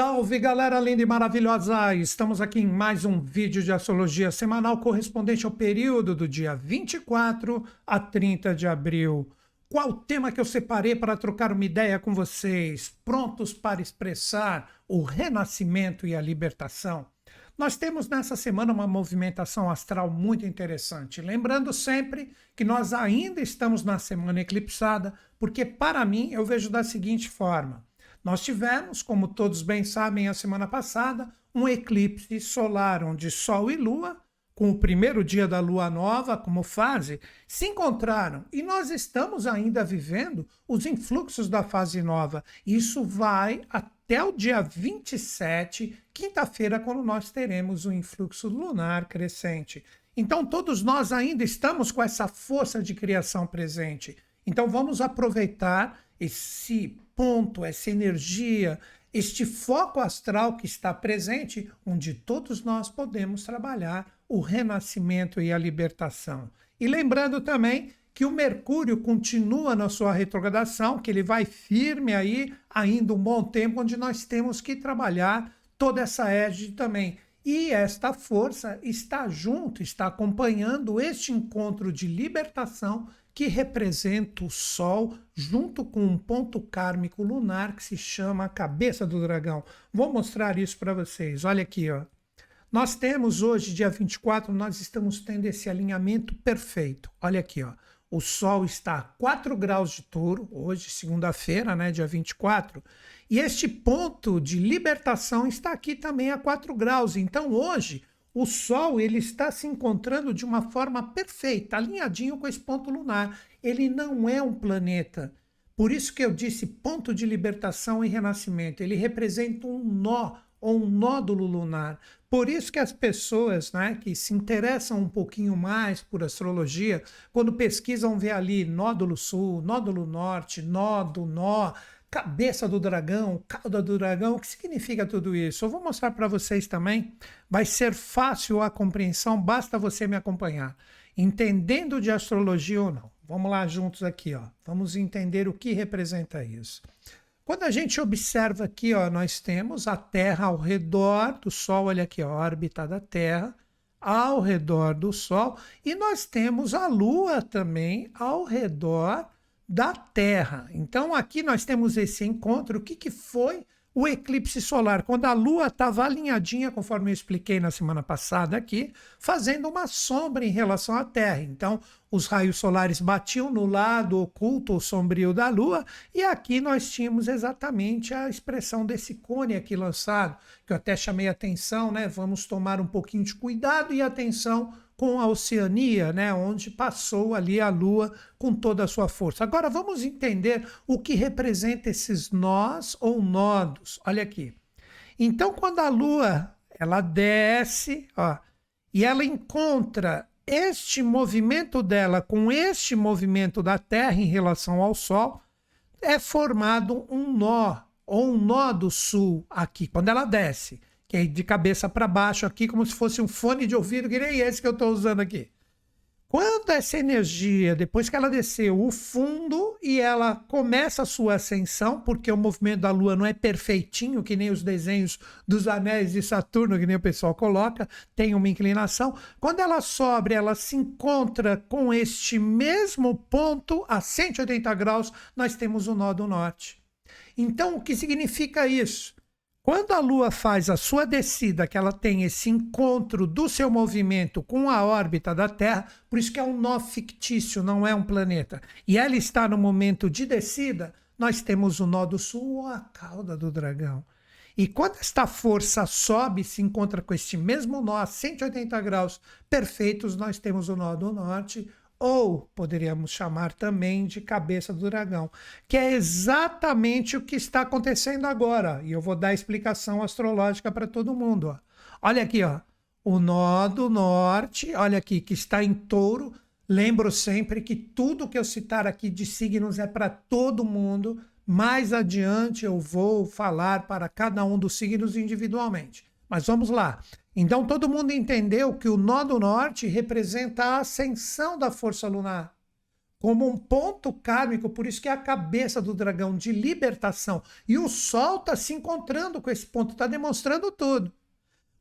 Salve galera linda e maravilhosa! Estamos aqui em mais um vídeo de astrologia semanal correspondente ao período do dia 24 a 30 de abril. Qual o tema que eu separei para trocar uma ideia com vocês? Prontos para expressar o renascimento e a libertação? Nós temos nessa semana uma movimentação astral muito interessante. Lembrando sempre que nós ainda estamos na semana eclipsada, porque para mim eu vejo da seguinte forma. Nós tivemos, como todos bem sabem, a semana passada, um eclipse solar onde Sol e Lua, com o primeiro dia da Lua nova como fase, se encontraram e nós estamos ainda vivendo os influxos da fase nova. Isso vai até o dia 27, quinta-feira, quando nós teremos o influxo lunar crescente. Então, todos nós ainda estamos com essa força de criação presente. Então, vamos aproveitar esse ponto, essa energia, este foco astral que está presente, onde todos nós podemos trabalhar o renascimento e a libertação. E lembrando também que o Mercúrio continua na sua retrogradação, que ele vai firme aí ainda um bom tempo, onde nós temos que trabalhar toda essa égide também. E esta força está junto, está acompanhando este encontro de libertação que representa o Sol junto com um ponto kármico lunar que se chama a cabeça do dragão. Vou mostrar isso para vocês. Olha aqui, ó. Nós temos hoje, dia 24, nós estamos tendo esse alinhamento perfeito. Olha aqui, ó. O Sol está a 4 graus de touro, hoje, segunda-feira, né, dia 24, e este ponto de libertação está aqui também a 4 graus. Então, hoje, o Sol ele está se encontrando de uma forma perfeita, alinhadinho com esse ponto lunar. Ele não é um planeta. Por isso que eu disse ponto de libertação e renascimento. Ele representa um nó ou um nódulo lunar. Por isso que as pessoas né, que se interessam um pouquinho mais por astrologia, quando pesquisam, vê ali nódulo sul, nódulo norte, nó do nó, cabeça do dragão, cauda do dragão, o que significa tudo isso? Eu vou mostrar para vocês também. Vai ser fácil a compreensão, basta você me acompanhar. Entendendo de astrologia ou não. Vamos lá juntos aqui, ó. Vamos entender o que representa isso. Quando a gente observa aqui, ó, nós temos a Terra ao redor do Sol, olha aqui, a órbita da Terra, ao redor do Sol, e nós temos a Lua também ao redor da Terra. Então aqui nós temos esse encontro. O que, que foi o eclipse solar? Quando a Lua estava alinhadinha, conforme eu expliquei na semana passada aqui, fazendo uma sombra em relação à Terra. Então os raios solares batiam no lado oculto ou sombrio da Lua, e aqui nós tínhamos exatamente a expressão desse cone aqui lançado, que eu até chamei atenção, né? Vamos tomar um pouquinho de cuidado e atenção com a Oceania, né, onde passou ali a Lua com toda a sua força. Agora vamos entender o que representa esses nós ou nodos. Olha aqui. Então, quando a Lua ela desce, ó, e ela encontra este movimento dela com este movimento da Terra em relação ao Sol, é formado um nó ou um nó do sul aqui, quando ela desce que é de cabeça para baixo aqui, como se fosse um fone de ouvido, que nem esse que eu estou usando aqui. Quando essa energia, depois que ela desceu o fundo e ela começa a sua ascensão, porque o movimento da Lua não é perfeitinho, que nem os desenhos dos anéis de Saturno, que nem o pessoal coloca, tem uma inclinação. Quando ela sobe, ela se encontra com este mesmo ponto a 180 graus, nós temos o nó do norte. Então, o que significa isso? Quando a Lua faz a sua descida, que ela tem esse encontro do seu movimento com a órbita da Terra, por isso que é um nó fictício, não é um planeta, e ela está no momento de descida, nós temos o nó do sul ou a cauda do dragão. E quando esta força sobe e se encontra com este mesmo nó a 180 graus perfeitos, nós temos o nó do norte ou poderíamos chamar também de cabeça do dragão, que é exatamente o que está acontecendo agora. E eu vou dar a explicação astrológica para todo mundo. Ó. Olha aqui, ó, o nó do norte, olha aqui, que está em touro. Lembro sempre que tudo que eu citar aqui de signos é para todo mundo. Mais adiante eu vou falar para cada um dos signos individualmente. Mas vamos lá. Então todo mundo entendeu que o nó do norte representa a ascensão da força lunar. como um ponto kármico, por isso que é a cabeça do dragão de libertação. E o Sol está se encontrando com esse ponto, está demonstrando tudo.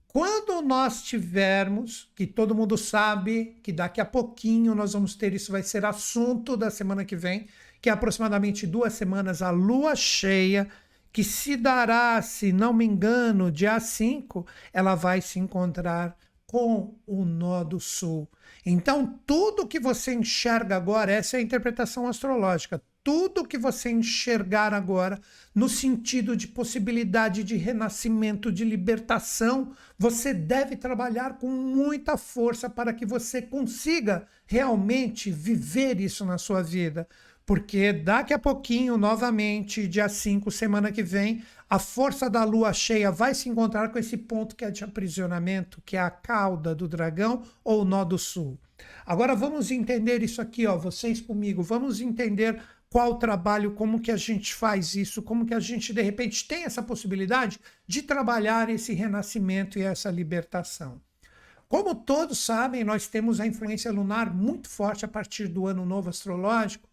Quando nós tivermos, que todo mundo sabe que daqui a pouquinho nós vamos ter, isso vai ser assunto da semana que vem, que é aproximadamente duas semanas, a lua cheia, que se dará, se não me engano, dia 5, ela vai se encontrar com o nó do sul. Então, tudo que você enxerga agora, essa é a interpretação astrológica, tudo que você enxergar agora, no sentido de possibilidade de renascimento, de libertação, você deve trabalhar com muita força para que você consiga realmente viver isso na sua vida. Porque daqui a pouquinho, novamente, dia 5, semana que vem, a força da lua cheia vai se encontrar com esse ponto que é de aprisionamento, que é a cauda do dragão ou o nó do sul. Agora vamos entender isso aqui, ó, vocês comigo, vamos entender qual o trabalho, como que a gente faz isso, como que a gente de repente tem essa possibilidade de trabalhar esse renascimento e essa libertação. Como todos sabem, nós temos a influência lunar muito forte a partir do ano novo astrológico,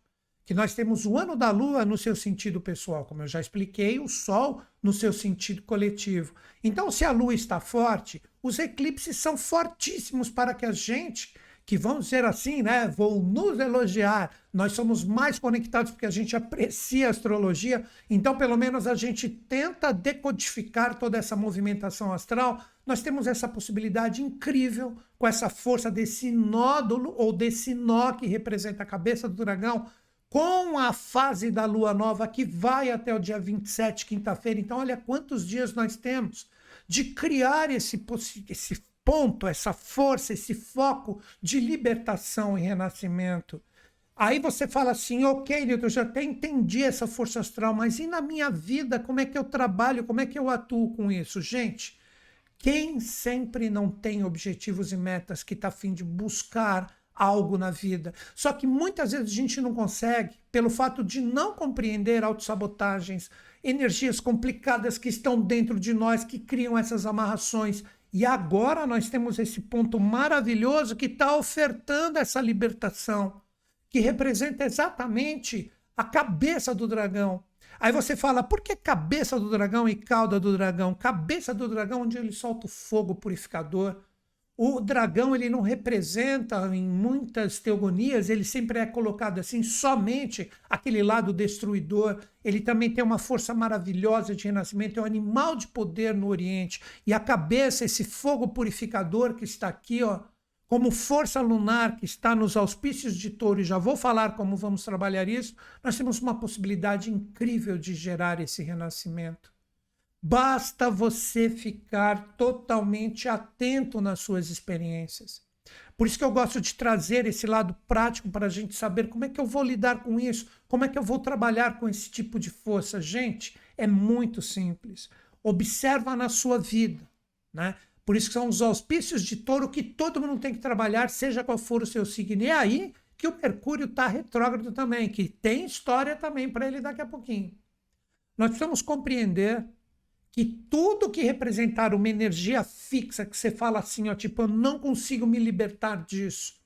que nós temos o ano da lua no seu sentido pessoal, como eu já expliquei, o sol no seu sentido coletivo. Então, se a lua está forte, os eclipses são fortíssimos para que a gente, que vamos dizer assim, né, vou nos elogiar, nós somos mais conectados porque a gente aprecia a astrologia, então pelo menos a gente tenta decodificar toda essa movimentação astral. Nós temos essa possibilidade incrível com essa força desse nódulo ou desse nó que representa a cabeça do dragão com a fase da lua nova que vai até o dia 27, quinta-feira. Então, olha quantos dias nós temos de criar esse, esse ponto, essa força, esse foco de libertação e renascimento. Aí você fala assim, ok, eu já até entendi essa força astral, mas e na minha vida, como é que eu trabalho, como é que eu atuo com isso? Gente, quem sempre não tem objetivos e metas que está afim de buscar algo na vida. Só que muitas vezes a gente não consegue pelo fato de não compreender autossabotagens, energias complicadas que estão dentro de nós que criam essas amarrações. E agora nós temos esse ponto maravilhoso que está ofertando essa libertação, que representa exatamente a cabeça do dragão. Aí você fala, por que cabeça do dragão e cauda do dragão? Cabeça do dragão, onde ele solta o fogo purificador, o dragão ele não representa em muitas teogonias, ele sempre é colocado assim somente aquele lado destruidor. Ele também tem uma força maravilhosa de renascimento, é um animal de poder no Oriente. E a cabeça, esse fogo purificador que está aqui, ó, como força lunar que está nos auspícios de touro, e já vou falar como vamos trabalhar isso, nós temos uma possibilidade incrível de gerar esse renascimento. Basta você ficar totalmente atento nas suas experiências. Por isso que eu gosto de trazer esse lado prático para a gente saber como é que eu vou lidar com isso, como é que eu vou trabalhar com esse tipo de força. Gente, é muito simples. Observa na sua vida, né? Por isso que são os auspícios de touro que todo mundo tem que trabalhar, seja qual for o seu signo. E é aí que o Mercúrio está retrógrado também, que tem história também para ele daqui a pouquinho. Nós precisamos compreender que tudo que representar uma energia fixa, que você fala assim, ó, tipo, eu não consigo me libertar disso.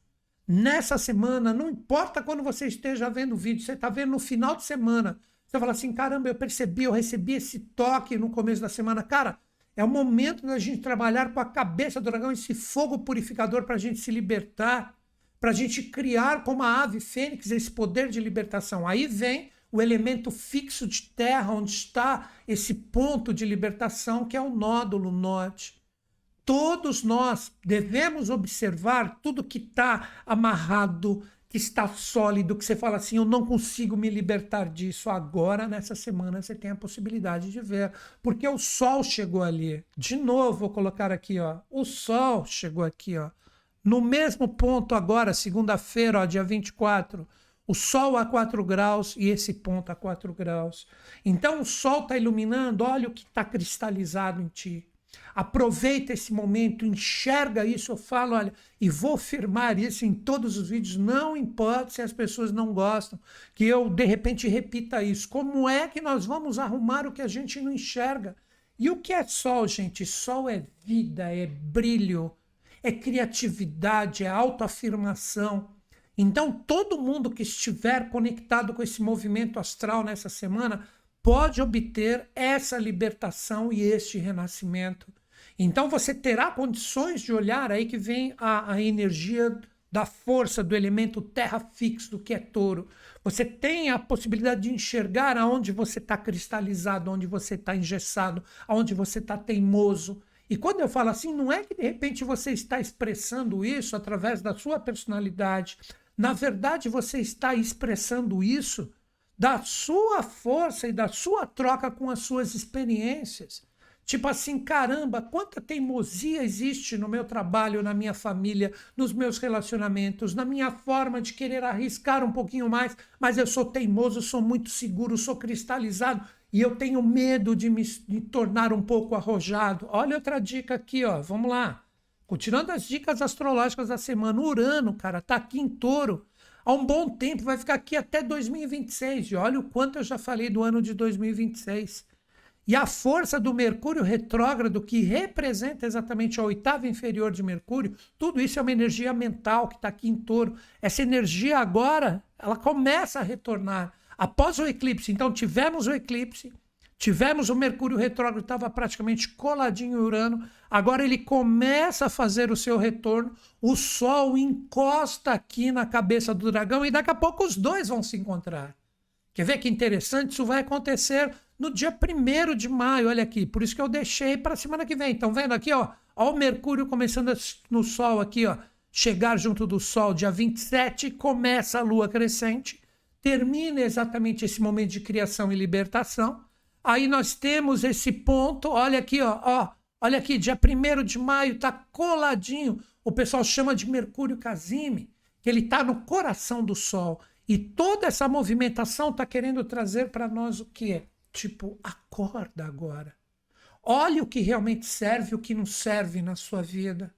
Nessa semana, não importa quando você esteja vendo o vídeo, você está vendo no final de semana, você fala assim, caramba, eu percebi, eu recebi esse toque no começo da semana. Cara, é o momento da gente trabalhar com a cabeça do dragão, esse fogo purificador para a gente se libertar, para a gente criar como a ave fênix esse poder de libertação. Aí vem o elemento fixo de terra onde está esse ponto de libertação, que é o nódulo norte. Todos nós devemos observar tudo que está amarrado, que está sólido, que você fala assim, eu não consigo me libertar disso. Agora, nessa semana, você tem a possibilidade de ver, porque o sol chegou ali. De novo, vou colocar aqui, ó. O sol chegou aqui, ó. No mesmo ponto agora, segunda-feira, dia 24 o Sol a 4 graus e esse ponto a 4 graus. Então o Sol está iluminando, olha o que está cristalizado em ti. Aproveita esse momento, enxerga isso. Eu falo, olha, e vou afirmar isso em todos os vídeos, não importa se as pessoas não gostam, que eu de repente repita isso. Como é que nós vamos arrumar o que a gente não enxerga? E o que é sol, gente? Sol é vida, é brilho, é criatividade, é autoafirmação. Então, todo mundo que estiver conectado com esse movimento astral nessa semana pode obter essa libertação e este renascimento. Então, você terá condições de olhar aí que vem a, a energia da força do elemento terra fixo, que é touro. Você tem a possibilidade de enxergar aonde você está cristalizado, onde você está engessado, aonde você está teimoso. E quando eu falo assim, não é que de repente você está expressando isso através da sua personalidade. Na verdade, você está expressando isso da sua força e da sua troca com as suas experiências. Tipo assim, caramba, quanta teimosia existe no meu trabalho, na minha família, nos meus relacionamentos, na minha forma de querer arriscar um pouquinho mais, mas eu sou teimoso, sou muito seguro, sou cristalizado e eu tenho medo de me tornar um pouco arrojado. Olha outra dica aqui, ó. Vamos lá. Continuando as dicas astrológicas da semana, Urano, cara, tá aqui em Touro há um bom tempo, vai ficar aqui até 2026. E olha o quanto eu já falei do ano de 2026. E a força do Mercúrio retrógrado, que representa exatamente a oitava inferior de Mercúrio, tudo isso é uma energia mental que está aqui em touro. Essa energia agora, ela começa a retornar. Após o eclipse, então tivemos o eclipse, tivemos o Mercúrio retrógrado, estava praticamente coladinho em Urano, agora ele começa a fazer o seu retorno, o Sol encosta aqui na cabeça do dragão e daqui a pouco os dois vão se encontrar. Quer ver que interessante? Isso vai acontecer no dia 1 de maio, olha aqui. Por isso que eu deixei para semana que vem. Então, vendo aqui, ó, ó o Mercúrio começando no Sol aqui, ó. Chegar junto do Sol dia 27, começa a Lua crescente, termina exatamente esse momento de criação e libertação. Aí nós temos esse ponto, olha aqui, ó, ó olha aqui, dia 1 de maio, tá coladinho. O pessoal chama de Mercúrio Casime, que ele está no coração do Sol. E toda essa movimentação está querendo trazer para nós o quê? Tipo, acorda agora. Olhe o que realmente serve e o que não serve na sua vida.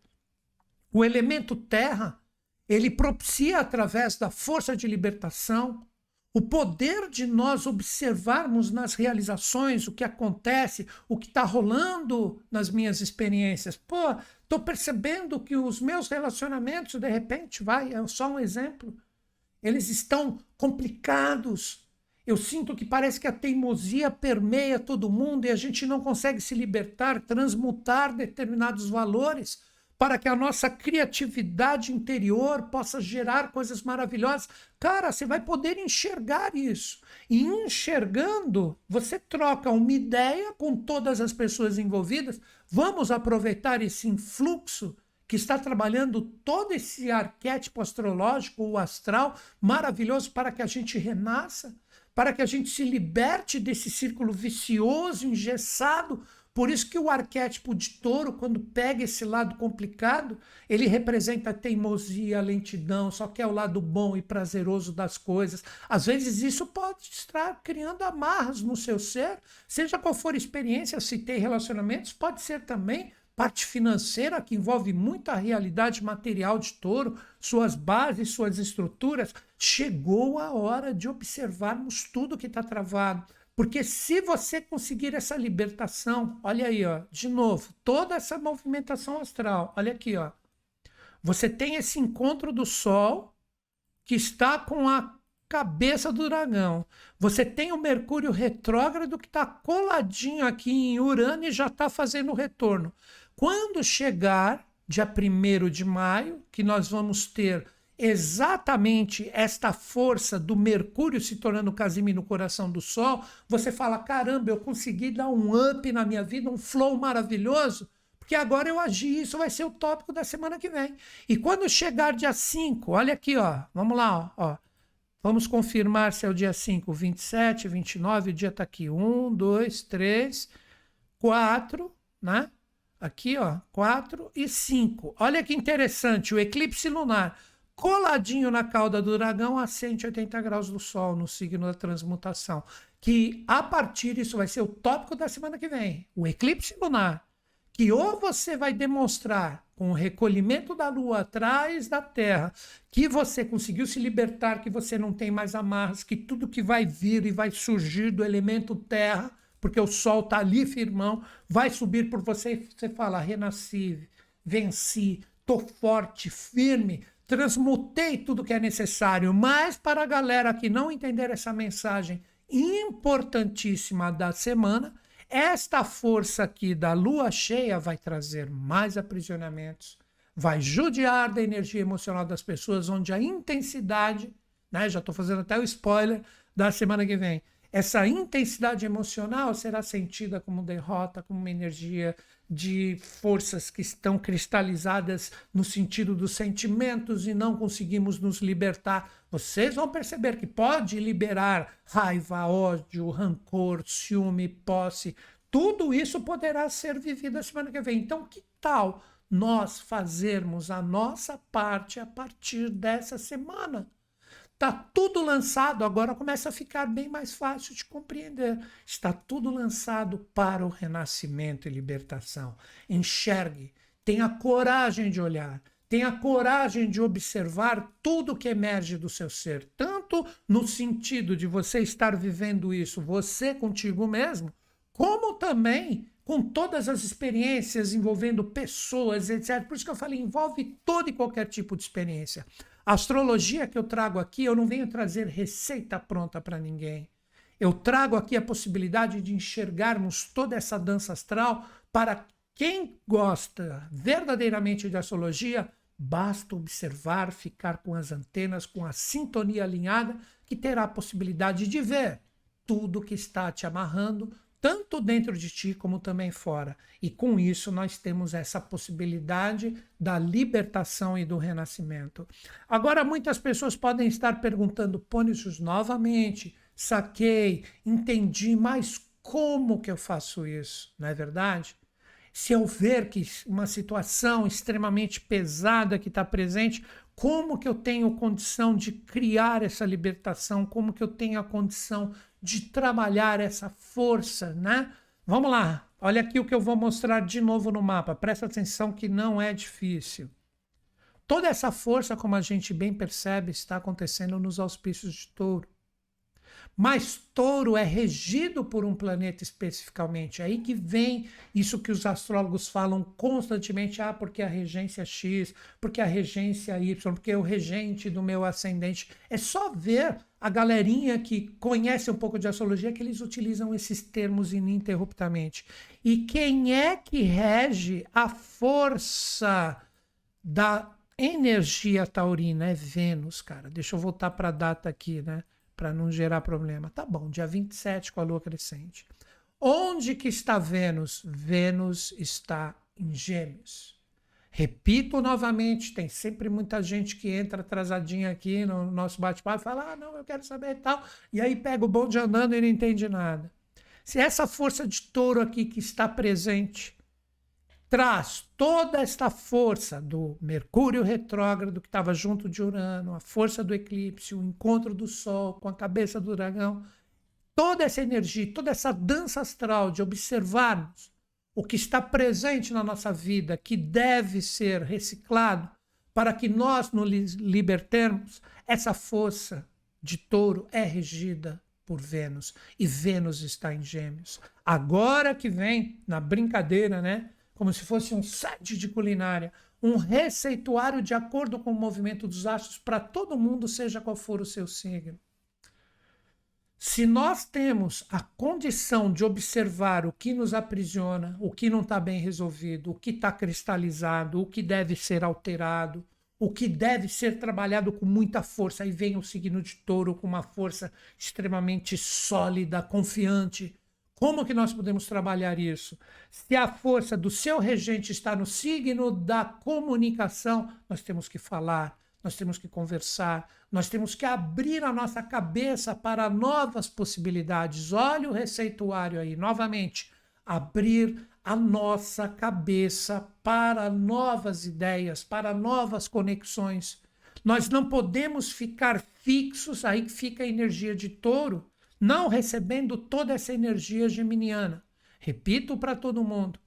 O elemento terra, ele propicia através da força de libertação o poder de nós observarmos nas realizações o que acontece, o que está rolando nas minhas experiências. Pô, estou percebendo que os meus relacionamentos, de repente, vai, é só um exemplo, eles estão complicados. Eu sinto que parece que a teimosia permeia todo mundo e a gente não consegue se libertar, transmutar determinados valores para que a nossa criatividade interior possa gerar coisas maravilhosas. Cara, você vai poder enxergar isso. E enxergando, você troca uma ideia com todas as pessoas envolvidas. Vamos aproveitar esse influxo que está trabalhando todo esse arquétipo astrológico, o astral, maravilhoso para que a gente renasça, para que a gente se liberte desse círculo vicioso, engessado. Por isso que o arquétipo de touro, quando pega esse lado complicado, ele representa a teimosia, a lentidão, só que é o lado bom e prazeroso das coisas. Às vezes isso pode estar criando amarras no seu ser, seja qual for a experiência, se tem relacionamentos, pode ser também parte financeira que envolve muita realidade material de touro, suas bases, suas estruturas, chegou a hora de observarmos tudo que está travado. Porque se você conseguir essa libertação, olha aí, ó, de novo, toda essa movimentação astral, olha aqui, ó. Você tem esse encontro do Sol que está com a cabeça do dragão. Você tem o Mercúrio retrógrado que está coladinho aqui em Urano e já está fazendo o retorno. Quando chegar dia 1 de maio, que nós vamos ter exatamente esta força do Mercúrio se tornando Casimiro no coração do Sol, você fala: caramba, eu consegui dar um up na minha vida, um flow maravilhoso, porque agora eu agi. Isso vai ser o tópico da semana que vem. E quando chegar dia 5, olha aqui, ó, vamos lá, ó, ó. Vamos confirmar se é o dia 5, 27, 29, o dia está aqui. 1, 2, 3, 4, né? Aqui, ó, 4 e 5. Olha que interessante, o eclipse lunar coladinho na cauda do dragão a 180 graus do Sol, no signo da transmutação. Que a partir disso vai ser o tópico da semana que vem, o eclipse lunar. Que ou você vai demonstrar com o recolhimento da Lua atrás da Terra que você conseguiu se libertar, que você não tem mais amarras, que tudo que vai vir e vai surgir do elemento Terra porque o sol está ali firmão, vai subir por você e você fala: renasci, venci, tô forte, firme, transmutei tudo que é necessário, mas para a galera que não entender essa mensagem importantíssima da semana, esta força aqui da lua cheia vai trazer mais aprisionamentos, vai judiar da energia emocional das pessoas, onde a intensidade, né, já estou fazendo até o spoiler da semana que vem, essa intensidade emocional será sentida como derrota, como uma energia de forças que estão cristalizadas no sentido dos sentimentos e não conseguimos nos libertar. Vocês vão perceber que pode liberar raiva, ódio, rancor, ciúme, posse. Tudo isso poderá ser vivido a semana que vem. Então, que tal nós fazermos a nossa parte a partir dessa semana? Está tudo lançado, agora começa a ficar bem mais fácil de compreender. Está tudo lançado para o renascimento e libertação. Enxergue, tenha coragem de olhar, tenha coragem de observar tudo que emerge do seu ser, tanto no sentido de você estar vivendo isso, você contigo mesmo, como também com todas as experiências envolvendo pessoas, etc. Por isso que eu falei, envolve todo e qualquer tipo de experiência. A astrologia que eu trago aqui, eu não venho trazer receita pronta para ninguém. Eu trago aqui a possibilidade de enxergarmos toda essa dança astral para quem gosta verdadeiramente de astrologia, basta observar, ficar com as antenas, com a sintonia alinhada, que terá a possibilidade de ver tudo que está te amarrando, tanto dentro de ti como também fora. E com isso nós temos essa possibilidade da libertação e do renascimento. Agora, muitas pessoas podem estar perguntando, Pônicios, novamente, saquei, entendi, mas como que eu faço isso? Não é verdade? Se eu ver que uma situação extremamente pesada que está presente, como que eu tenho condição de criar essa libertação? Como que eu tenho a condição de trabalhar essa força, né? Vamos lá, olha aqui o que eu vou mostrar de novo no mapa. Presta atenção que não é difícil. Toda essa força, como a gente bem percebe, está acontecendo nos auspícios de touro. Mas touro é regido por um planeta especificamente. É aí que vem isso que os astrólogos falam constantemente: ah, porque a regência X, porque a regência Y, porque o regente do meu ascendente. É só ver a galerinha que conhece um pouco de astrologia que eles utilizam esses termos ininterruptamente. E quem é que rege a força da energia taurina? É Vênus, cara. Deixa eu voltar para a data aqui, né? para não gerar problema. Tá bom, dia 27 com a lua crescente. Onde que está Vênus? Vênus está em Gêmeos. Repito novamente, tem sempre muita gente que entra atrasadinha aqui no nosso bate-papo e fala: ah, não, eu quero saber e tal. E aí pega o bonde andando e não entende nada. Se essa força de touro aqui que está presente traz toda esta força do Mercúrio retrógrado que estava junto de Urano, a força do eclipse, o encontro do Sol com a cabeça do dragão, toda essa energia, toda essa dança astral de observarmos o que está presente na nossa vida, que deve ser reciclado para que nós nos libertemos, essa força de touro é regida por Vênus e Vênus está em Gêmeos. Agora que vem na brincadeira, né? como se fosse um set de culinária, um receituário de acordo com o movimento dos astros para todo mundo, seja qual for o seu signo. Se nós temos a condição de observar o que nos aprisiona, o que não está bem resolvido, o que está cristalizado, o que deve ser alterado, o que deve ser trabalhado com muita força, aí vem o signo de touro com uma força extremamente sólida, confiante, como que nós podemos trabalhar isso? Se a força do seu regente está no signo da comunicação, nós temos que falar, nós temos que conversar, nós temos que abrir a nossa cabeça para novas possibilidades. Olha o receituário aí, novamente, abrir a nossa cabeça para novas ideias, para novas conexões. Nós não podemos ficar fixos, aí fica a energia de touro não recebendo toda essa energia geminiana. Repito para todo mundo.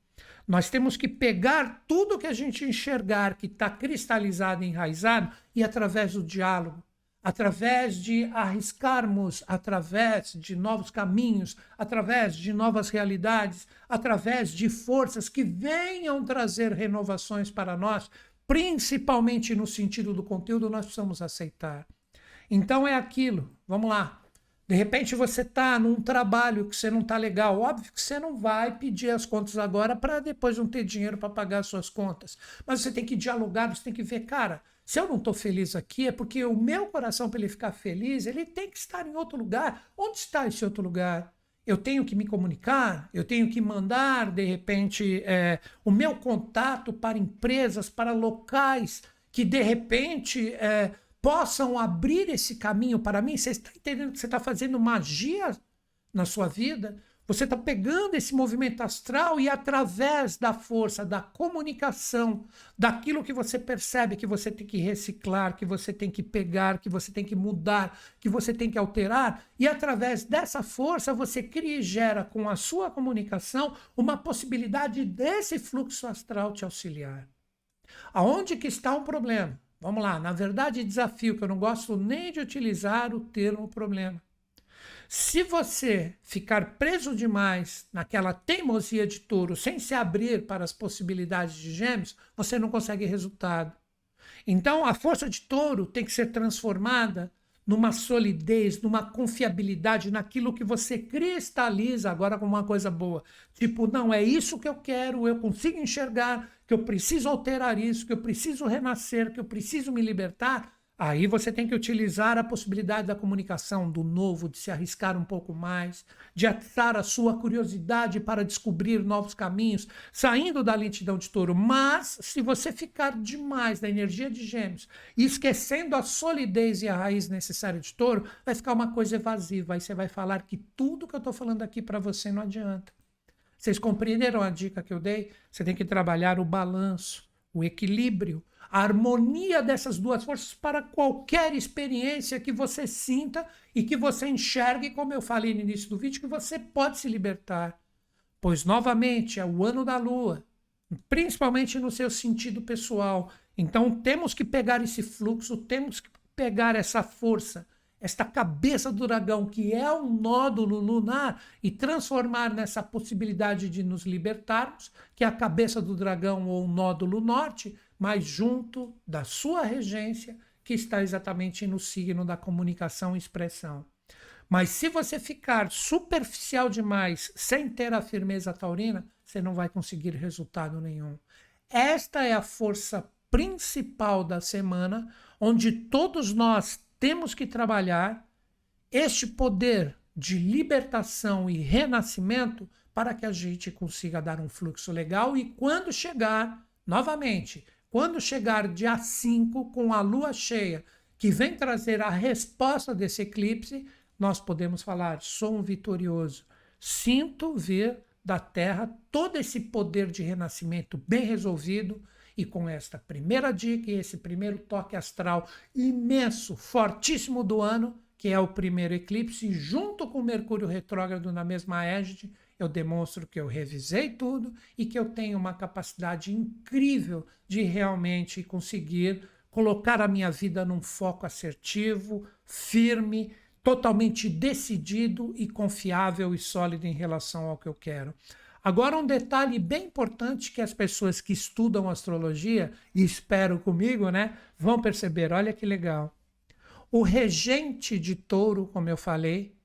Nós temos que pegar tudo que a gente enxergar que está cristalizado, enraizado, e através do diálogo, através de arriscarmos, através de novos caminhos, através de novas realidades, através de forças que venham trazer renovações para nós, principalmente no sentido do conteúdo, nós precisamos aceitar. Então é aquilo, vamos lá. De repente você está num trabalho que você não está legal. Óbvio que você não vai pedir as contas agora para depois não ter dinheiro para pagar as suas contas. Mas você tem que dialogar, você tem que ver, cara, se eu não estou feliz aqui é porque o meu coração, para ele ficar feliz, ele tem que estar em outro lugar. Onde está esse outro lugar? Eu tenho que me comunicar, eu tenho que mandar, de repente, é, o meu contato para empresas, para locais que, de repente, é, possam abrir esse caminho para mim. Você está entendendo que você está fazendo magia na sua vida? Você está pegando esse movimento astral e, através da força da comunicação, daquilo que você percebe que você tem que reciclar, que você tem que pegar, que você tem que mudar, que você tem que alterar, e através dessa força você cria e gera com a sua comunicação uma possibilidade desse fluxo astral te auxiliar. Aonde que está o problema? Vamos lá, na verdade, desafio, que eu não gosto nem de utilizar o termo problema. Se você ficar preso demais naquela teimosia de touro, sem se abrir para as possibilidades de gêmeos, você não consegue resultado. Então, a força de touro tem que ser transformada numa solidez, numa confiabilidade naquilo que você cristaliza agora como uma coisa boa. Tipo, não, é isso que eu quero, eu consigo enxergar, que eu preciso alterar isso, que eu preciso renascer, que eu preciso me libertar. Aí você tem que utilizar a possibilidade da comunicação, do novo, de se arriscar um pouco mais, de atiçar a sua curiosidade para descobrir novos caminhos, saindo da lentidão de touro. Mas, se você ficar demais na energia de gêmeos esquecendo a solidez e a raiz necessária de touro, vai ficar uma coisa evasiva. Aí você vai falar que tudo que eu estou falando aqui para você não adianta. Vocês compreenderam a dica que eu dei? Você tem que trabalhar o balanço, o equilíbrio a harmonia dessas duas forças para qualquer experiência que você sinta e que você enxergue, como eu falei no início do vídeo, que você pode se libertar. Pois, novamente, é o ano da lua, principalmente no seu sentido pessoal. Então, temos que pegar esse fluxo, temos que pegar essa força, esta cabeça do dragão, que é um nódulo lunar, e transformar nessa possibilidade de nos libertarmos, que é a cabeça do dragão ou o nódulo norte, mas junto da sua regência, que está exatamente no signo da comunicação e expressão. Mas se você ficar superficial demais, sem ter a firmeza taurina, você não vai conseguir resultado nenhum. Esta é a força principal da semana, onde todos nós temos que trabalhar este poder de libertação e renascimento para que a gente consiga dar um fluxo legal e quando chegar, novamente, quando chegar dia 5, com a lua cheia, que vem trazer a resposta desse eclipse, nós podemos falar: sou um vitorioso. Sinto vir da Terra todo esse poder de renascimento bem resolvido. E com esta primeira dica e esse primeiro toque astral imenso, fortíssimo do ano, que é o primeiro eclipse, junto com Mercúrio retrógrado na mesma égide, eu demonstro que eu revisei tudo e que eu tenho uma capacidade incrível de realmente conseguir colocar a minha vida num foco assertivo, firme, totalmente decidido e confiável e sólido em relação ao que eu quero. Agora, um detalhe bem importante que as pessoas que estudam astrologia, e espero comigo, né, vão perceber: olha que legal. O regente de touro, como eu falei,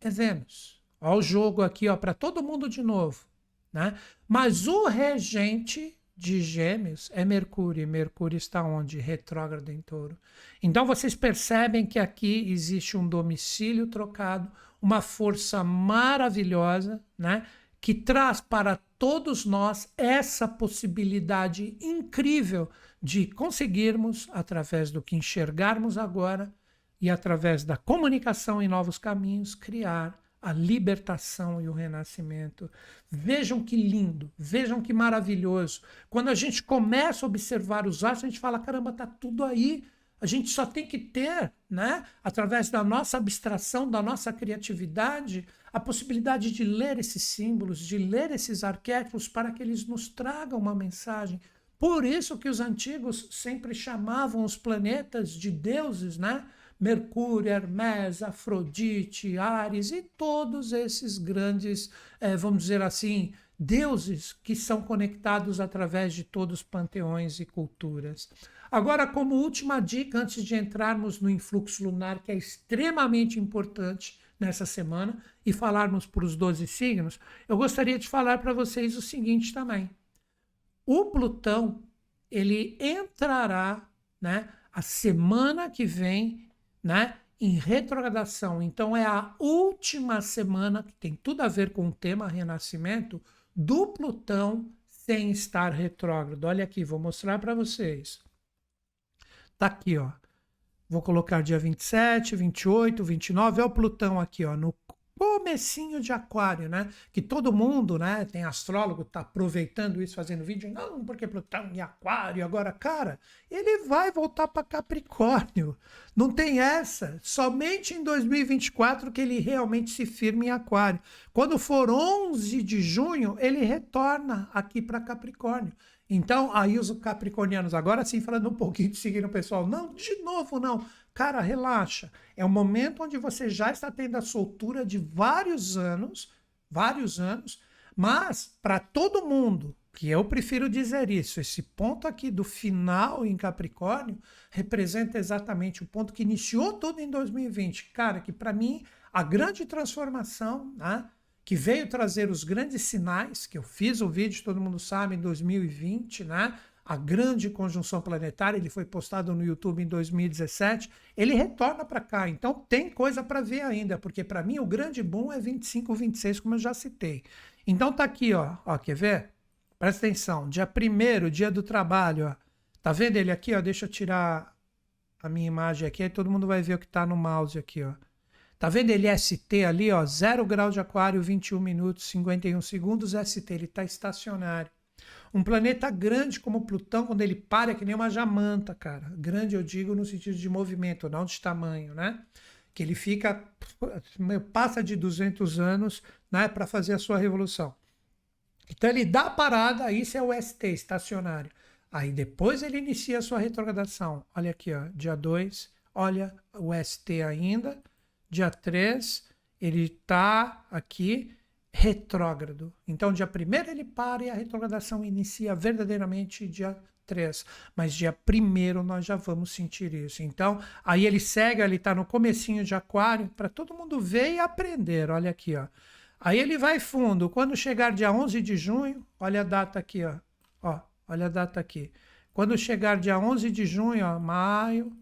é Vênus. Olha o jogo aqui ó para todo mundo de novo. Né? Mas o regente de Gêmeos é Mercúrio. E Mercúrio está onde? Retrógrado em touro. Então vocês percebem que aqui existe um domicílio trocado, uma força maravilhosa, né? que traz para todos nós essa possibilidade incrível de conseguirmos, através do que enxergarmos agora e através da comunicação em novos caminhos, criar a libertação e o renascimento. Vejam que lindo, vejam que maravilhoso. Quando a gente começa a observar os astros, a gente fala: caramba, tá tudo aí. A gente só tem que ter, né, através da nossa abstração, da nossa criatividade, a possibilidade de ler esses símbolos, de ler esses arquétipos para que eles nos tragam uma mensagem. Por isso que os antigos sempre chamavam os planetas de deuses, né? Mercúrio, Hermes, Afrodite, Ares e todos esses grandes, eh, vamos dizer assim, deuses que são conectados através de todos os panteões e culturas. Agora, como última dica, antes de entrarmos no influxo lunar, que é extremamente importante nessa semana, e falarmos para os 12 signos, eu gostaria de falar para vocês o seguinte também. O Plutão, ele entrará, né, a semana que vem, né, em retrogradação. Então é a última semana que tem tudo a ver com o tema renascimento do Plutão sem estar retrógrado. Olha aqui, vou mostrar para vocês. Tá aqui, ó. Vou colocar dia 27, 28, 29, é o Plutão aqui, ó, no comecinho de aquário, né? Que todo mundo, né, tem astrólogo, tá aproveitando isso, fazendo vídeo. Não, porque Plutão em aquário agora, cara, ele vai voltar para Capricórnio. Não tem essa. Somente em 2024 que ele realmente se firma em aquário. Quando for 11 de junho, ele retorna aqui para Capricórnio. Então, aí os capricornianos, agora sim, falando um pouquinho de o pessoal, não, de novo não. Cara, relaxa. É um momento onde você já está tendo a soltura de vários anos, vários anos, mas para todo mundo, que eu prefiro dizer isso, esse ponto aqui do final em Capricórnio representa exatamente o ponto que iniciou tudo em 2020. Cara, que para mim a grande transformação, né, que veio trazer os grandes sinais, que eu fiz o vídeo, todo mundo sabe, em 2020, né? A grande conjunção planetária, ele foi postado no YouTube em 2017, ele retorna para cá. Então tem coisa para ver ainda, porque para mim o grande boom é 25, 26, como eu já citei. Então tá aqui, ó, ó quer ver? Presta atenção, dia 1 dia do trabalho, ó. Tá vendo ele aqui, ó? Deixa eu tirar a minha imagem aqui, aí todo mundo vai ver o que tá no mouse aqui, ó. Tá vendo ele ST ali, ó, 0 grau de aquário, 21 minutos, 51 segundos, ST, ele tá estacionário. Um planeta grande como Plutão, quando ele para, é que nem uma jamanta, cara. Grande, eu digo, no sentido de movimento, não de tamanho, né? Que ele fica, passa de 200 anos né, para fazer a sua revolução. Então ele dá parada, isso é o ST, estacionário. Aí depois ele inicia a sua retrogradação. Olha aqui, ó, dia 2, olha o ST ainda. Dia 3, ele está aqui retrógrado. Então, dia 1 ele para e a retrogradação inicia verdadeiramente dia 3. Mas dia 1 nós já vamos sentir isso. Então, aí ele segue, ele está no comecinho de aquário, para todo mundo ver e aprender. Olha aqui, ó. Aí ele vai fundo. Quando chegar dia 11 de junho, olha a data aqui, ó. ó olha a data aqui. Quando chegar dia 11 de junho, ó, maio,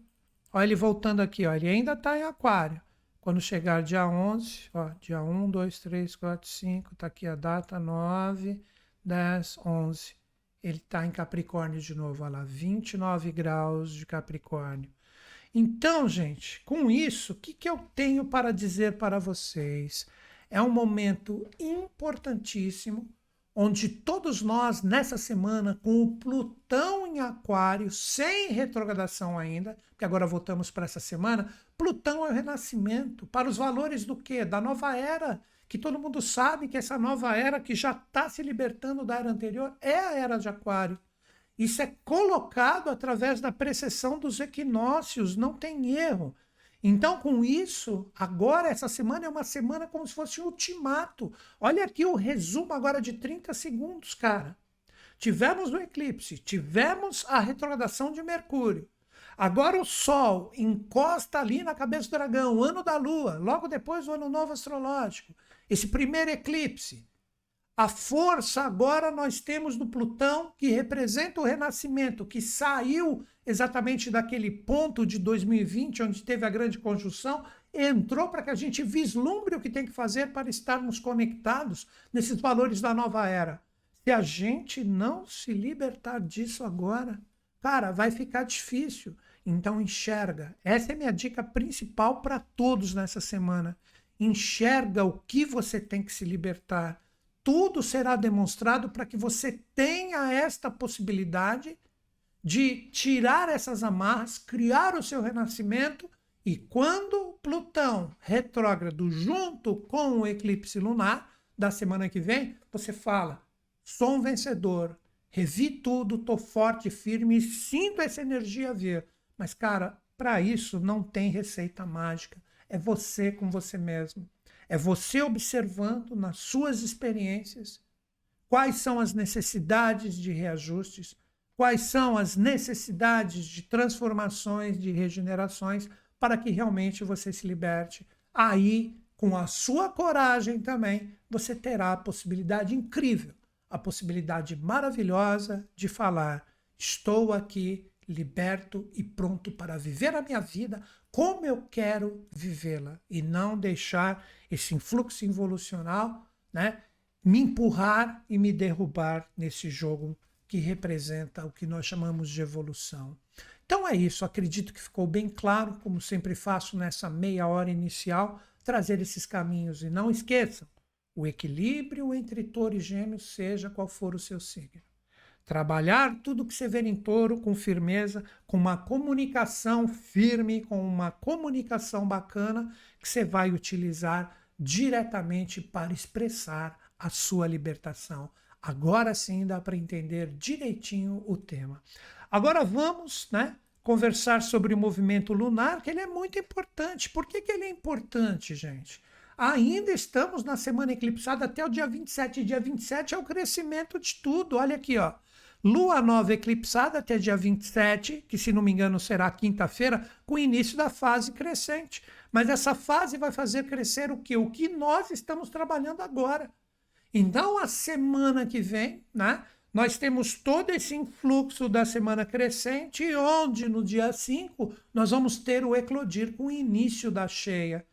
olha ele voltando aqui, ó. Ele ainda está em aquário. Quando chegar dia 11, ó, dia 1, 2, 3, 4, 5, tá aqui a data, 9, 10, 11. Ele está em Capricórnio de novo, olha lá, 29 graus de Capricórnio. Então, gente, com isso, o que, que eu tenho para dizer para vocês? É um momento importantíssimo onde todos nós, nessa semana, com o Plutão em Aquário, sem retrogradação ainda, que agora voltamos para essa semana, Plutão é o renascimento para os valores do quê? Da nova era, que todo mundo sabe que essa nova era que já está se libertando da era anterior é a era de Aquário. Isso é colocado através da precessão dos equinócios, não tem erro. Então, com isso, agora, essa semana é uma semana como se fosse um ultimato. Olha aqui o resumo agora de 30 segundos, cara. Tivemos o eclipse, tivemos a retrogradação de Mercúrio. Agora o Sol encosta ali na cabeça do dragão, o ano da Lua, logo depois do ano novo astrológico. Esse primeiro eclipse. A força agora nós temos do Plutão, que representa o renascimento, que saiu exatamente daquele ponto de 2020, onde teve a grande conjunção, entrou para que a gente vislumbre o que tem que fazer para estarmos conectados nesses valores da nova era. Se a gente não se libertar disso agora, cara, vai ficar difícil. Então enxerga. Essa é minha dica principal para todos nessa semana. Enxerga o que você tem que se libertar tudo será demonstrado para que você tenha esta possibilidade de tirar essas amarras, criar o seu renascimento e quando Plutão retrógrado junto com o eclipse lunar da semana que vem, você fala: sou um vencedor, revi tudo, tô forte, firme e sinto essa energia vir. Mas cara, para isso não tem receita mágica. É você com você mesmo. É você observando nas suas experiências quais são as necessidades de reajustes, quais são as necessidades de transformações, de regenerações, para que realmente você se liberte. Aí, com a sua coragem também, você terá a possibilidade incrível, a possibilidade maravilhosa de falar: estou aqui liberto e pronto para viver a minha vida como eu quero vivê-la e não deixar esse influxo involucional, né, me empurrar e me derrubar nesse jogo que representa o que nós chamamos de evolução. Então é isso, acredito que ficou bem claro, como sempre faço nessa meia hora inicial, trazer esses caminhos e não esqueçam, o equilíbrio entre touro e gêmeos, seja qual for o seu signo. Trabalhar tudo que você vê em touro com firmeza, com uma comunicação firme, com uma comunicação bacana que você vai utilizar diretamente para expressar a sua libertação. Agora sim dá para entender direitinho o tema. Agora vamos, né, conversar sobre o movimento lunar, que ele é muito importante. Por que, que ele é importante, gente? Ainda estamos na semana eclipsada até o dia 27. Dia 27 é o crescimento de tudo. Olha aqui, ó. Lua nova eclipsada até dia 27, que se não me engano será quinta-feira, com o início da fase crescente. Mas essa fase vai fazer crescer o que? O que nós estamos trabalhando agora. Então, a semana que vem, né, nós temos todo esse influxo da semana crescente, onde no dia 5 nós vamos ter o eclodir com o início da cheia.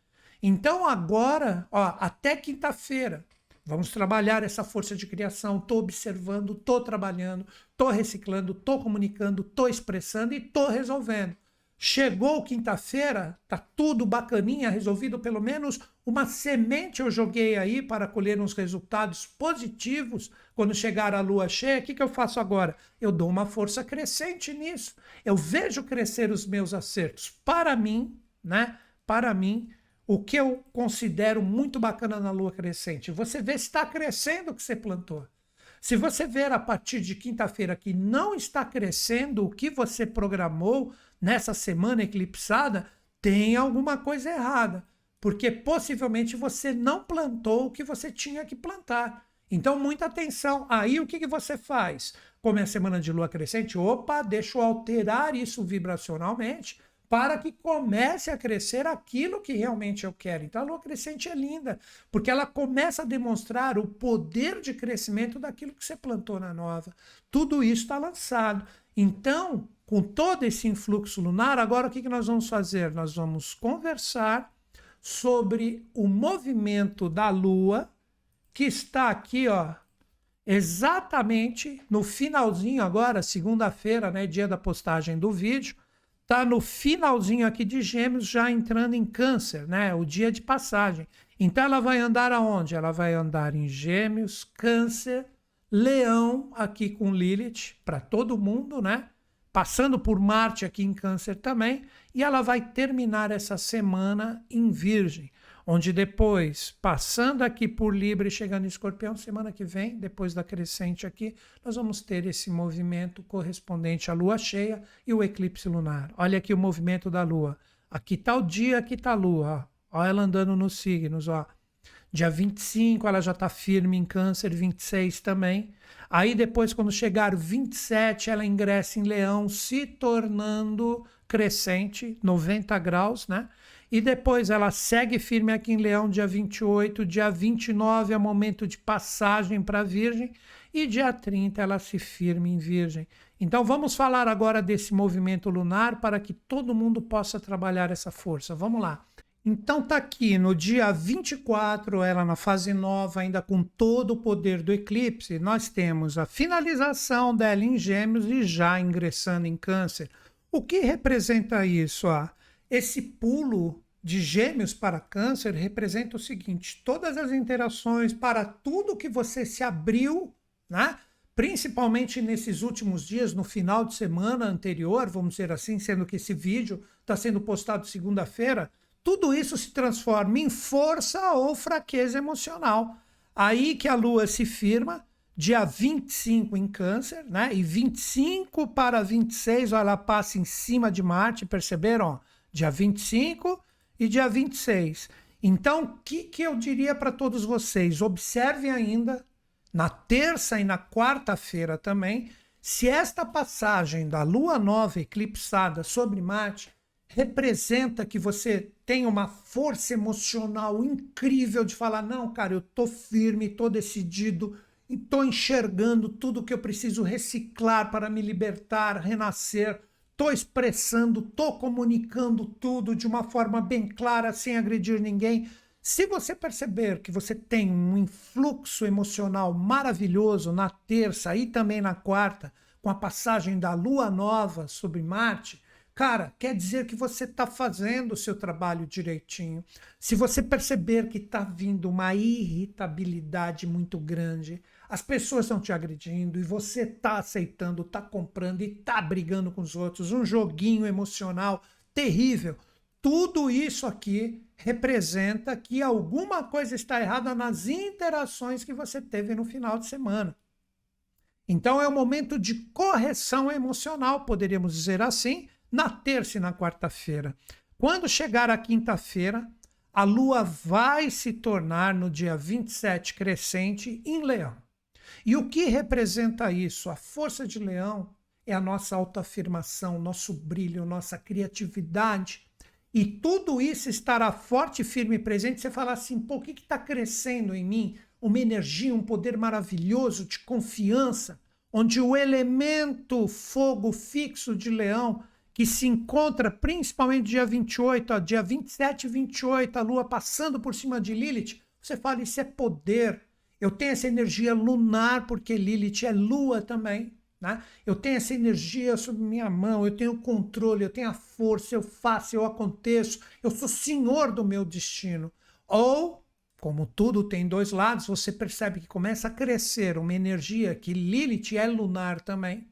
Então, agora, ó, até quinta-feira, Vamos trabalhar essa força de criação. Estou observando, estou trabalhando, estou reciclando, estou comunicando, estou expressando e estou resolvendo. Chegou quinta-feira, tá tudo bacaninha, resolvido. Pelo menos uma semente eu joguei aí para colher uns resultados positivos quando chegar a lua cheia. O que, que eu faço agora? Eu dou uma força crescente nisso. Eu vejo crescer os meus acertos. Para mim, né? Para mim, o que eu considero muito bacana na lua crescente. Você vê se está crescendo o que você plantou. Se você ver a partir de quinta-feira que não está crescendo o que você programou nessa semana eclipsada, tem alguma coisa errada. Porque possivelmente você não plantou o que você tinha que plantar. Então, muita atenção. Aí, o que, que você faz? Como é a semana de lua crescente, opa, deixa eu alterar isso vibracionalmente para que comece a crescer aquilo que realmente eu quero. Então a lua crescente é linda, porque ela começa a demonstrar o poder de crescimento daquilo que você plantou na nova. Tudo isso está lançado. Então, com todo esse influxo lunar, agora o que, que nós vamos fazer? Nós vamos conversar sobre o movimento da lua que está aqui, ó, exatamente no finalzinho agora, segunda-feira, né, dia da postagem do vídeo está no finalzinho aqui de Gêmeos, já entrando em Câncer, né? O dia de passagem. Então ela vai andar aonde? Ela vai andar em Gêmeos, Câncer, Leão aqui com Lilith para todo mundo, né? Passando por Marte aqui em Câncer também, e ela vai terminar essa semana em Virgem onde depois, passando aqui por Libra e chegando em Escorpião, semana que vem, depois da crescente aqui, nós vamos ter esse movimento correspondente à lua cheia e o eclipse lunar. Olha aqui o movimento da lua. Aqui está o dia, aqui está a lua. Ó ela andando nos signos, ó. Dia 25 ela já está firme em câncer, 26 também. Aí depois, quando chegar 27, ela ingressa em leão, se tornando crescente, 90 graus, né? E depois ela segue firme aqui em Leão, dia 28, dia 29 é momento de passagem para Virgem, e dia 30 ela se firme em Virgem. Então vamos falar agora desse movimento lunar para que todo mundo possa trabalhar essa força. Vamos lá. Então tá aqui no dia 24, ela na fase nova, ainda com todo o poder do eclipse, nós temos a finalização dela em Gêmeos e já ingressando em Câncer. O que representa isso? Ah, esse pulo de gêmeos para câncer representa o seguinte: todas as interações para tudo que você se abriu, né? principalmente nesses últimos dias, no final de semana anterior, vamos dizer assim, sendo que esse vídeo está sendo postado segunda-feira, tudo isso se transforma em força ou fraqueza emocional. Aí que a Lua se firma, dia 25 em Câncer, né? E 25 para 26, ó, ela passa em cima de Marte, perceberam? Dia 25 e dia 26. Então, o que, que eu diria para todos vocês? Observem ainda na terça e na quarta-feira também, se esta passagem da lua nova eclipsada sobre Marte representa que você tem uma força emocional incrível de falar: não, cara, eu tô firme, tô decidido e tô enxergando tudo que eu preciso reciclar para me libertar, renascer. Tô expressando, tô comunicando tudo de uma forma bem clara, sem agredir ninguém. Se você perceber que você tem um influxo emocional maravilhoso na terça e também na quarta, com a passagem da lua nova sobre Marte, cara, quer dizer que você está fazendo o seu trabalho direitinho. Se você perceber que está vindo uma irritabilidade muito grande, as pessoas estão te agredindo e você está aceitando, está comprando e está brigando com os outros, um joguinho emocional terrível tudo isso aqui representa que alguma coisa está errada nas interações que você teve no final de semana. Então é um momento de correção emocional, poderíamos dizer assim, na terça e na quarta-feira. Quando chegar a quinta-feira, a lua vai se tornar no dia 27 crescente em Leão. E o que representa isso? A força de Leão é a nossa autoafirmação, nosso brilho, nossa criatividade e tudo isso estará forte, firme e presente. Você falar assim, pô, o que está crescendo em mim? Uma energia, um poder maravilhoso de confiança, onde o elemento fogo fixo de leão, que se encontra principalmente dia 28, ó, dia 27 e 28, a lua passando por cima de Lilith, você fala, isso é poder. Eu tenho essa energia lunar, porque Lilith é lua também. Né? Eu tenho essa energia sobre minha mão, eu tenho o controle, eu tenho a força, eu faço, eu aconteço, eu sou senhor do meu destino. Ou, como tudo tem dois lados, você percebe que começa a crescer uma energia que Lilith é lunar também,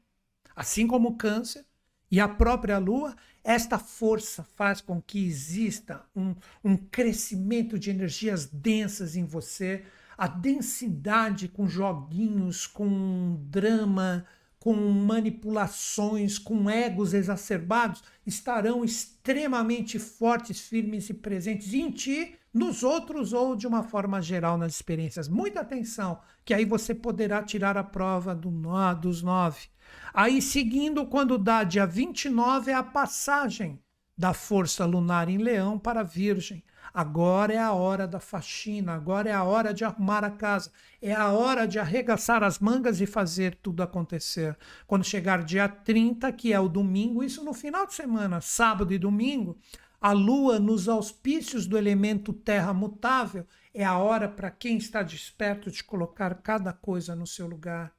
assim como o Câncer e a própria Lua. Esta força faz com que exista um, um crescimento de energias densas em você, a densidade com joguinhos, com drama, com manipulações, com egos exacerbados, estarão extremamente fortes, firmes e presentes em ti, nos outros ou de uma forma geral nas experiências. Muita atenção, que aí você poderá tirar a prova do nó, dos nove. Aí, seguindo, quando dá dia 29, é a passagem da força lunar em Leão para Virgem. Agora é a hora da faxina, agora é a hora de arrumar a casa, é a hora de arregaçar as mangas e fazer tudo acontecer. Quando chegar dia 30, que é o domingo, isso no final de semana, sábado e domingo, a lua nos auspícios do elemento terra mutável, é a hora para quem está desperto de colocar cada coisa no seu lugar.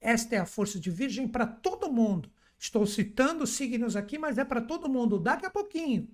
Esta é a força de Virgem para todo mundo. Estou citando signos aqui, mas é para todo mundo. Daqui a pouquinho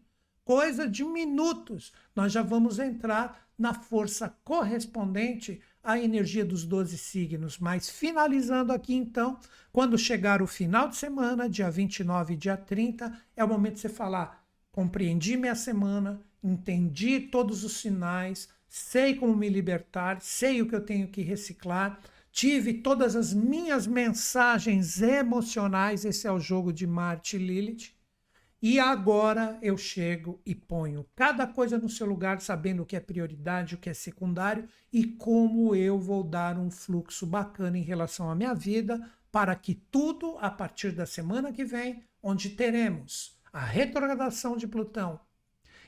coisa de minutos, nós já vamos entrar na força correspondente à energia dos 12 signos. Mas finalizando aqui então, quando chegar o final de semana, dia 29 e dia 30, é o momento de você falar: compreendi minha semana, entendi todos os sinais, sei como me libertar, sei o que eu tenho que reciclar. Tive todas as minhas mensagens emocionais, esse é o jogo de Marte e Lilith e agora eu chego e ponho cada coisa no seu lugar, sabendo o que é prioridade, o que é secundário e como eu vou dar um fluxo bacana em relação à minha vida, para que tudo a partir da semana que vem, onde teremos a retrogradação de Plutão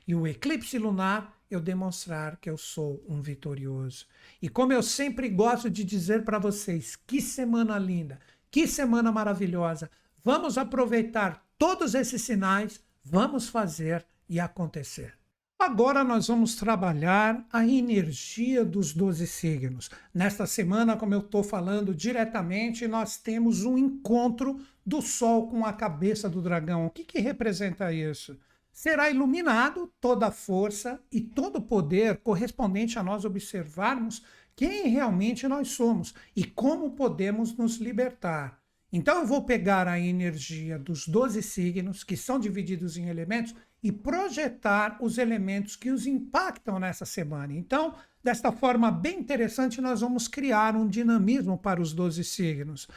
e o eclipse lunar, eu demonstrar que eu sou um vitorioso. E como eu sempre gosto de dizer para vocês, que semana linda, que semana maravilhosa. Vamos aproveitar todos esses sinais, vamos fazer e acontecer. Agora nós vamos trabalhar a energia dos 12 signos. Nesta semana, como eu estou falando diretamente, nós temos um encontro do Sol com a cabeça do dragão. O que, que representa isso? Será iluminado toda a força e todo o poder correspondente a nós observarmos quem realmente nós somos e como podemos nos libertar. Então eu vou pegar a energia dos 12 signos, que são divididos em elementos, e projetar os elementos que os impactam nessa semana. Então, desta forma bem interessante, nós vamos criar um dinamismo para os 12 signos.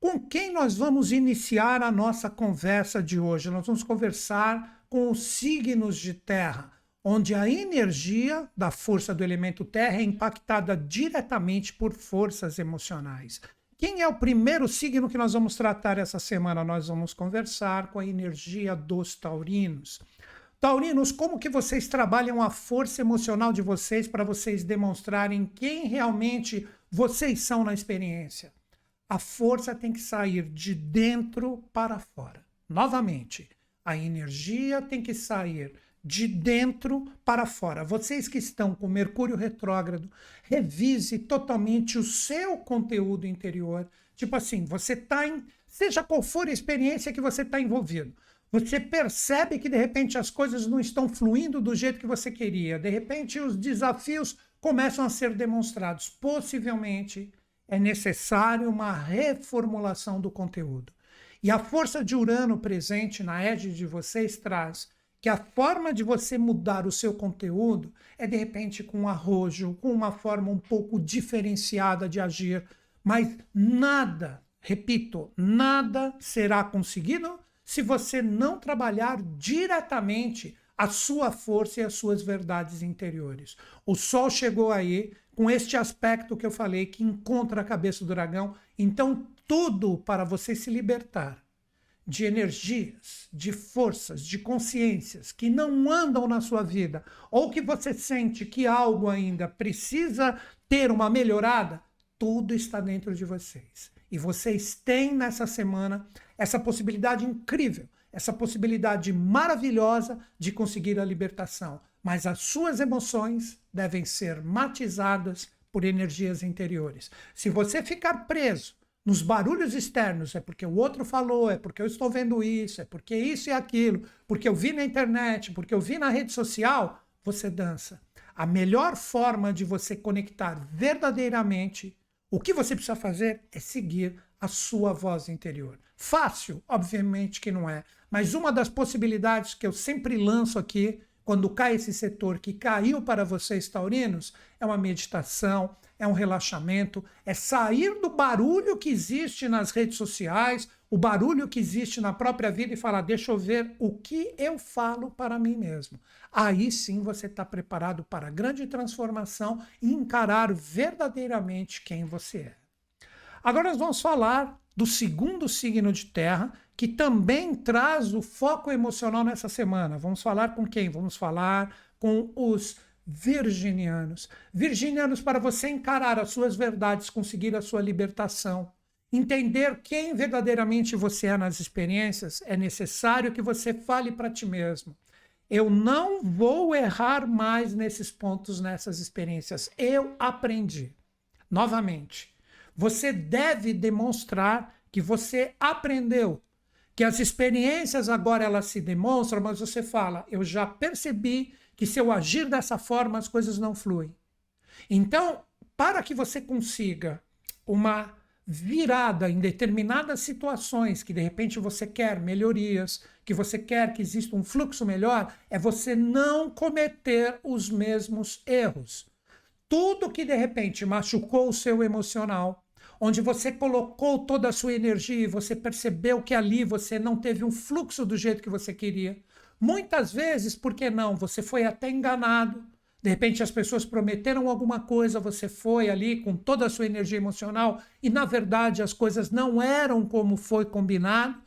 Com quem nós vamos iniciar a nossa conversa de hoje? Nós vamos conversar com os signos de terra. onde a energia da força do elemento terra é impactada diretamente por forças emocionais. Quem é o primeiro signo que nós vamos tratar essa semana? Nós vamos conversar com a energia dos taurinos. Taurinos, como que vocês trabalham a força emocional de vocês para vocês demonstrarem quem realmente vocês são na experiência? A força tem que sair de dentro para fora. Novamente, a energia tem que sair de dentro para fora. Vocês que estão com Mercúrio retrógrado, revise totalmente o seu conteúdo interior. Tipo assim, você está em. Seja qual for a experiência que você está envolvido. Você percebe que de repente as coisas não estão fluindo do jeito que você queria. De repente os desafios começam a ser demonstrados. Possivelmente é necessário uma reformulação do conteúdo. E a força de Urano presente na égide de vocês traz que a forma de você mudar o seu conteúdo é de repente com arrojo, com uma forma um pouco diferenciada de agir, mas nada, repito, nada será conseguido se você não trabalhar diretamente a sua força e as suas verdades interiores. O Sol chegou aí com este aspecto que eu falei, que encontra a cabeça do dragão. Então, tudo para você se libertar de energias, de forças, de consciências que não andam na sua vida, ou que você sente que algo ainda precisa ter uma melhorada, tudo está dentro de vocês. E vocês têm nessa semana essa possibilidade incrível, essa possibilidade maravilhosa de conseguir a libertação. Mas as suas emoções devem ser matizadas por energias interiores. Se você ficar preso nos barulhos externos, é porque o outro falou, é porque eu estou vendo isso, é porque isso e aquilo, porque eu vi na internet, porque eu vi na rede social, você dança. A melhor forma de você conectar verdadeiramente, o que você precisa fazer é seguir a sua voz interior. Fácil, obviamente que não é, mas uma das possibilidades que eu sempre lanço aqui, quando cai esse setor que caiu para vocês taurinos, é uma meditação, é um relaxamento, é sair do barulho que existe nas redes sociais, o barulho que existe na própria vida e falar: deixa eu ver o que eu falo para mim mesmo. Aí sim você está preparado para a grande transformação e encarar verdadeiramente quem você é. Agora nós vamos falar do segundo signo de terra, que também traz o foco emocional nessa semana. Vamos falar com quem? Vamos falar com os virginianos. Virginianos, para você encarar as suas verdades, conseguir a sua libertação, entender quem verdadeiramente você é nas experiências, é necessário que você fale para ti mesmo. Eu não vou errar mais nesses pontos, nessas experiências. Eu aprendi. Novamente, você deve demonstrar que você aprendeu, que as experiências agora elas se demonstram, mas você fala, eu já percebi que se eu agir dessa forma as coisas não fluem. Então, para que você consiga uma virada em determinadas situações que de repente você quer melhorias, que você quer que exista um fluxo melhor, é você não cometer os mesmos erros. Tudo que de repente machucou o seu emocional, onde você colocou toda a sua energia e você percebeu que ali você não teve um fluxo do jeito que você queria. Muitas vezes, por que não? Você foi até enganado. De repente as pessoas prometeram alguma coisa, você foi ali com toda a sua energia emocional e na verdade as coisas não eram como foi combinado.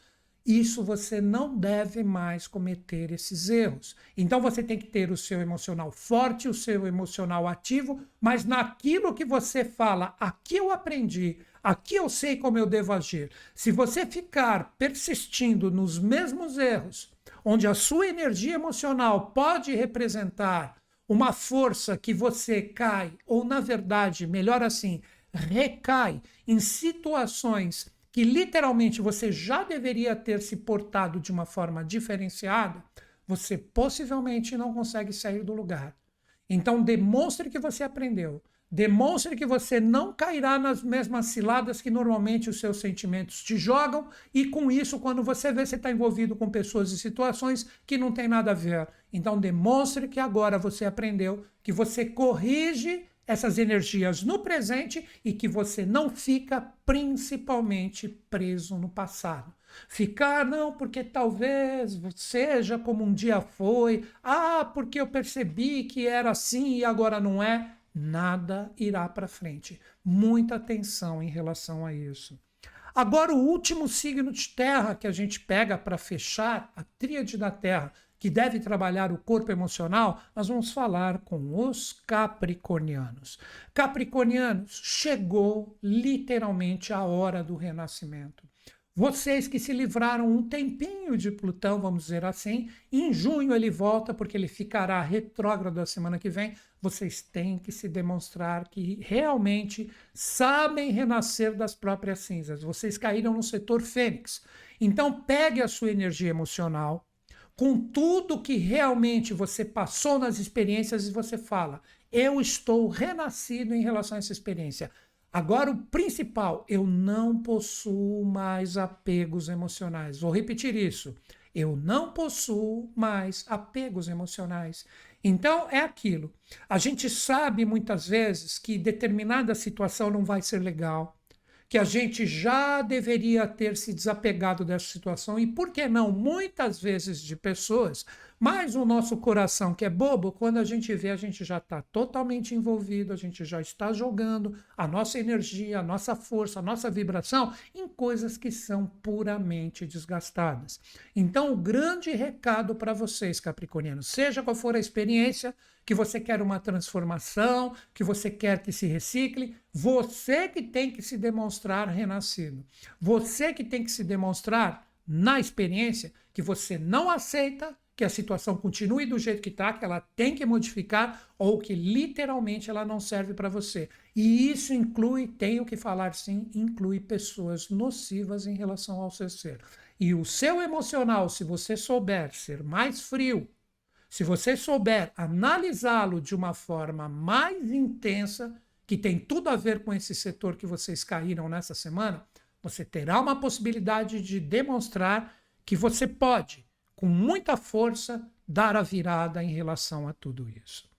Isso você não deve mais cometer esses erros. Então você tem que ter o seu emocional forte, o seu emocional ativo, mas naquilo que você fala, aqui eu aprendi, aqui eu sei como eu devo agir. Se você ficar persistindo nos mesmos erros, onde a sua energia emocional pode representar uma força que você cai, ou na verdade, melhor assim, recai em situações que literalmente você já deveria ter se portado de uma forma diferenciada, você possivelmente não consegue sair do lugar. Então, demonstre que você aprendeu. Demonstre que você não cairá nas mesmas ciladas que normalmente os seus sentimentos te jogam, e com isso, quando você vê, você está envolvido com pessoas e situações que não tem nada a ver. Então, demonstre que agora você aprendeu, que você corrige essas energias no presente e que você não fica principalmente preso no passado. Ficar, não, porque talvez seja como um dia foi, ah, porque eu percebi que era assim e agora não é, nada irá para frente. Muita atenção em relação a isso. Agora, o último signo de terra que a gente pega para fechar a tríade da terra, que deve trabalhar o corpo emocional, nós vamos falar com os capricornianos. Capricornianos, chegou literalmente a hora do renascimento. Vocês que se livraram um tempinho de Plutão, vamos dizer assim, em junho ele volta, porque ele ficará retrógrado a semana que vem. Vocês têm que se demonstrar que realmente sabem renascer das próprias cinzas. Vocês caíram no setor Fênix. Então, pegue a sua energia emocional, com tudo que realmente você passou nas experiências e você fala: eu estou renascido em relação a essa experiência. Agora, o principal, eu não possuo mais apegos emocionais. Vou repetir isso. Eu não possuo mais apegos emocionais. Então, é aquilo. A gente sabe muitas vezes que determinada situação não vai ser legal que a gente já deveria ter se desapegado dessa situação. E, por que não, muitas vezes de pessoas mas o nosso coração, que é bobo, quando a gente vê, a gente já está totalmente envolvido, a gente já está jogando a nossa energia, a nossa força, a nossa vibração em coisas que são puramente desgastadas. Então, o grande recado para vocês, Capricornianos, seja qual for a experiência, que você quer uma transformação, que você quer que se recicle, você que tem que se demonstrar renascido. Você que tem que se demonstrar na experiência que você não aceita que a situação continue do jeito que está, que ela tem que modificar ou que literalmente ela não serve para você. E isso inclui, tenho que falar sim, inclui pessoas nocivas em relação ao seu ser. E o seu emocional, se você souber ser mais frio, se você souber analisá-lo de uma forma mais intensa, que tem tudo a ver com esse setor que vocês caíram nessa semana, você terá uma possibilidade de demonstrar que você pode com muita força, dar a virada em relação a tudo isso.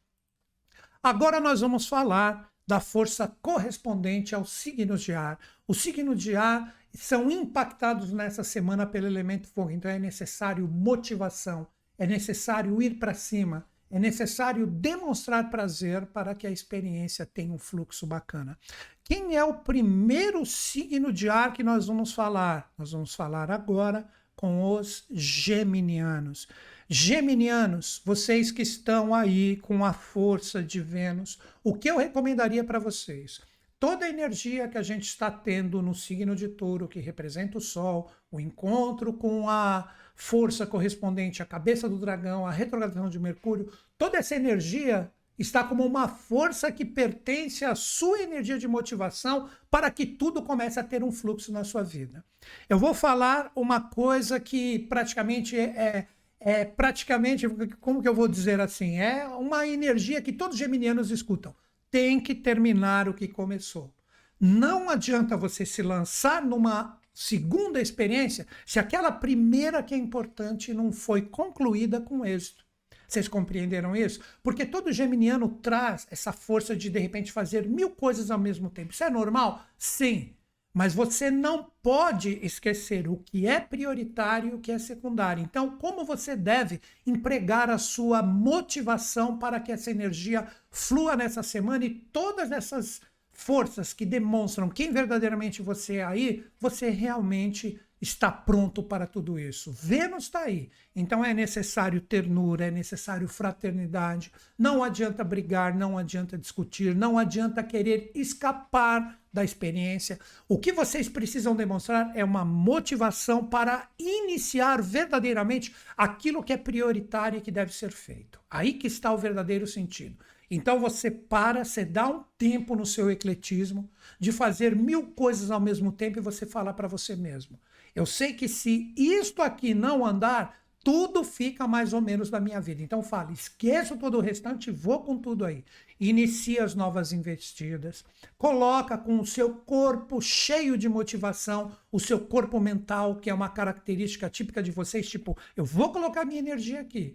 Agora nós vamos falar da força correspondente aos signos de ar. Os signos de ar são impactados nessa semana pelo elemento fogo, então é necessário motivação, é necessário ir para cima, é necessário demonstrar prazer para que a experiência tenha um fluxo bacana. Quem é o primeiro signo de ar que nós vamos falar? Nós vamos falar agora com os geminianos. Geminianos, vocês que estão aí com a força de Vênus, o que eu recomendaria para vocês? Toda a energia que a gente está tendo no signo de touro, que representa o Sol, o encontro com a força correspondente à cabeça do dragão, a retrogradação de Mercúrio, toda essa energia está como uma força que pertence à sua energia de motivação para que tudo comece a ter um fluxo na sua vida. Eu vou falar uma coisa que praticamente é, é, é praticamente, como que eu vou dizer assim, é uma energia que todos os geminianos escutam. Tem que terminar o que começou. Não adianta você se lançar numa segunda experiência se aquela primeira que é importante não foi concluída com êxito. Vocês compreenderam isso? Porque todo geminiano traz essa força de, de repente, fazer mil coisas ao mesmo tempo. Isso é normal? Sim. Mas você não pode esquecer o que é prioritário e o que é secundário. Então, como você deve empregar a sua motivação para que essa energia flua nessa semana e todas essas forças que demonstram quem verdadeiramente você é aí, você realmente está pronto para tudo isso. Vênus está aí. Então é necessário ternura, é necessário fraternidade. Não adianta brigar, não adianta discutir, não adianta querer escapar da experiência. O que vocês precisam demonstrar é uma motivação para iniciar verdadeiramente aquilo que é prioritário e que deve ser feito. Aí que está o verdadeiro sentido. Então você para, você dá um tempo no seu ecletismo de fazer mil coisas ao mesmo tempo e você fala para você mesmo: eu sei que se isto aqui não andar, tudo fica mais ou menos da minha vida. Então fala, esqueço todo o restante, vou com tudo aí. Inicia as novas investidas, coloca com o seu corpo cheio de motivação, o seu corpo mental, que é uma característica típica de vocês, tipo, eu vou colocar minha energia aqui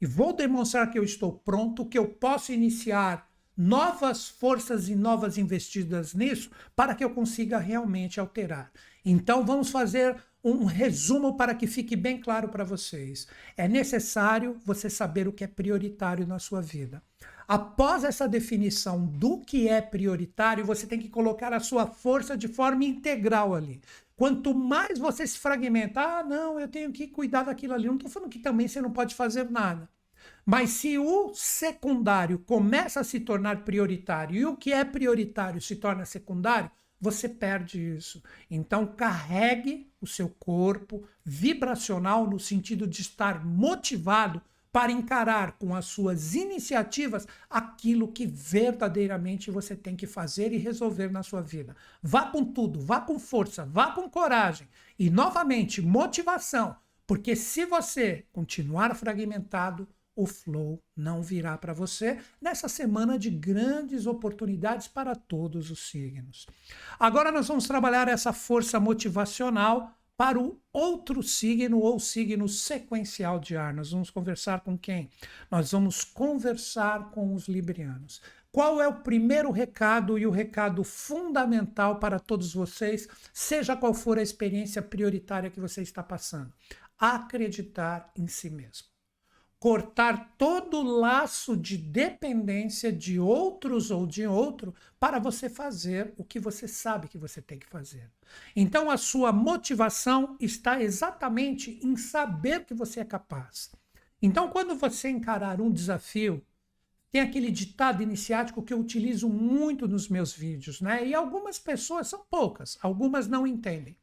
e vou demonstrar que eu estou pronto, que eu posso iniciar novas forças e novas investidas nisso para que eu consiga realmente alterar. Então vamos fazer um resumo para que fique bem claro para vocês. É necessário você saber o que é prioritário na sua vida. Após essa definição do que é prioritário, você tem que colocar a sua força de forma integral ali. Quanto mais você se fragmenta, ah, não, eu tenho que cuidar daquilo ali. Não estou falando que também você não pode fazer nada. Mas se o secundário começa a se tornar prioritário e o que é prioritário se torna secundário, você perde isso. Então, carregue o seu corpo vibracional no sentido de estar motivado para encarar com as suas iniciativas aquilo que verdadeiramente você tem que fazer e resolver na sua vida. Vá com tudo, vá com força, vá com coragem e, novamente, motivação, porque se você continuar fragmentado, o flow não virá para você nessa semana de grandes oportunidades para todos os signos. Agora nós vamos trabalhar essa força motivacional para o outro signo ou signo sequencial de ar. Nós vamos conversar com quem? Nós vamos conversar com os librianos. Qual é o primeiro recado e o recado fundamental para todos vocês, seja qual for a experiência prioritária que você está passando? Acreditar em si mesmo cortar todo o laço de dependência de outros ou de outro para você fazer o que você sabe que você tem que fazer. Então a sua motivação está exatamente em saber que você é capaz. Então quando você encarar um desafio, tem aquele ditado iniciático que eu utilizo muito nos meus vídeos, né? E algumas pessoas são poucas, algumas não entendem.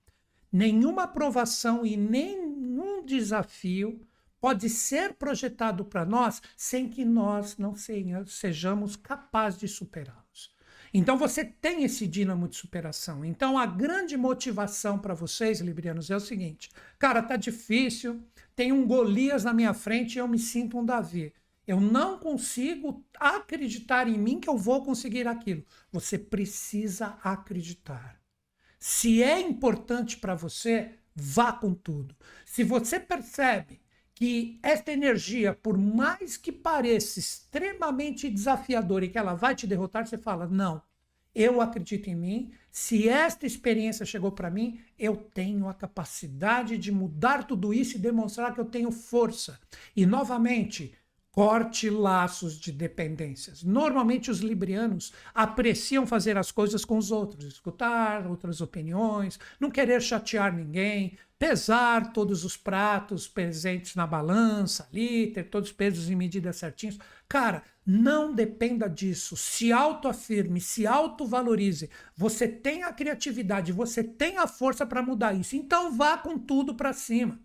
Nenhuma aprovação e nenhum desafio pode ser projetado para nós sem que nós não sejamos capazes de superá-los. Então você tem esse dínamo de superação. Então a grande motivação para vocês, librianos, é o seguinte: cara, tá difícil, tem um Golias na minha frente e eu me sinto um Davi. Eu não consigo acreditar em mim que eu vou conseguir aquilo. Você precisa acreditar. Se é importante para você, vá com tudo. Se você percebe que esta energia, por mais que pareça extremamente desafiadora e que ela vai te derrotar, você fala: não, eu acredito em mim. Se esta experiência chegou para mim, eu tenho a capacidade de mudar tudo isso e demonstrar que eu tenho força. E novamente, corte laços de dependências. Normalmente os librianos apreciam fazer as coisas com os outros, escutar outras opiniões, não querer chatear ninguém, pesar todos os pratos presentes na balança ali, ter todos os pesos e medidas certinhos. Cara, não dependa disso. Se autoafirme, se autovalorize. Você tem a criatividade, você tem a força para mudar isso. Então vá com tudo para cima.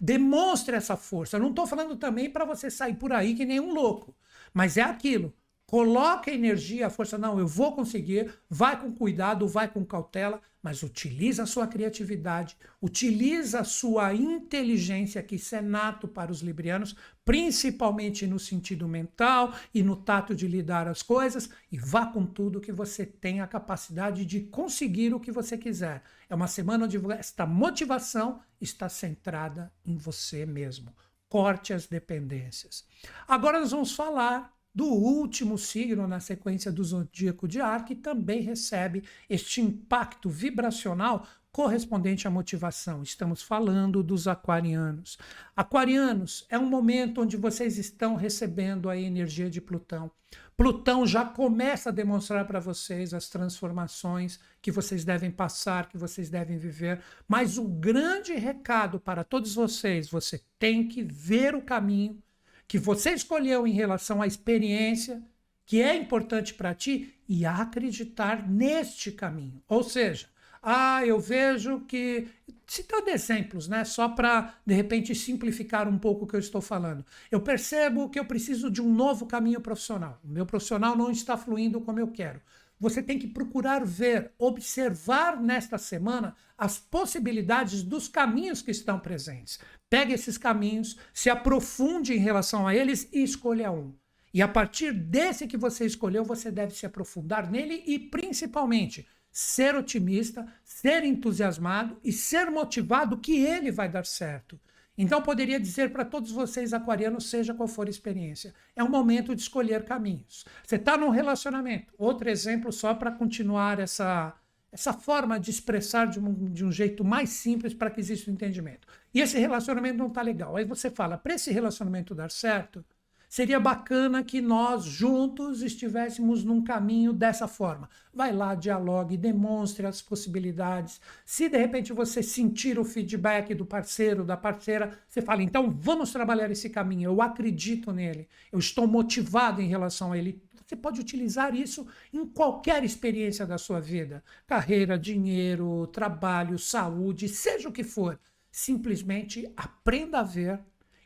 Demonstre essa força. Eu não estou falando também para você sair por aí que nem um louco, mas é aquilo. Coloque a energia, a força, não, eu vou conseguir, vai com cuidado, vai com cautela, mas utiliza a sua criatividade, utiliza a sua inteligência, que isso é nato para os librianos, principalmente no sentido mental e no tato de lidar as coisas, e vá com tudo que você tem a capacidade de conseguir o que você quiser. É uma semana onde esta motivação está centrada em você mesmo. Corte as dependências. Agora nós vamos falar do último signo na sequência do zodíaco de ar, que também recebe este impacto vibracional correspondente à motivação. Estamos falando dos aquarianos. Aquarianos, é um momento onde vocês estão recebendo a energia de Plutão. Plutão já começa a demonstrar para vocês as transformações que vocês devem passar, que vocês devem viver. Mas o grande recado para todos vocês, você tem que ver o caminho que você escolheu em relação à experiência que é importante para ti e acreditar neste caminho. Ou seja, ah, eu vejo que. Citando exemplos, né? Só para, de repente, simplificar um pouco o que eu estou falando. Eu percebo que eu preciso de um novo caminho profissional. O meu profissional não está fluindo como eu quero. Você tem que procurar ver, observar nesta semana as possibilidades dos caminhos que estão presentes. Pegue esses caminhos, se aprofunde em relação a eles e escolha um. E a partir desse que você escolheu, você deve se aprofundar nele e, principalmente, ser otimista, ser entusiasmado e ser motivado que ele vai dar certo. Então, poderia dizer para todos vocês, aquarianos, seja qual for a experiência, é um momento de escolher caminhos. Você está num relacionamento. Outro exemplo, só para continuar essa, essa forma de expressar de um, de um jeito mais simples para que exista o um entendimento. E esse relacionamento não está legal. Aí você fala, para esse relacionamento dar certo, Seria bacana que nós juntos estivéssemos num caminho dessa forma. Vai lá, dialogue, demonstre as possibilidades. Se de repente você sentir o feedback do parceiro, da parceira, você fala: então vamos trabalhar esse caminho. Eu acredito nele, eu estou motivado em relação a ele. Você pode utilizar isso em qualquer experiência da sua vida: carreira, dinheiro, trabalho, saúde, seja o que for. Simplesmente aprenda a ver,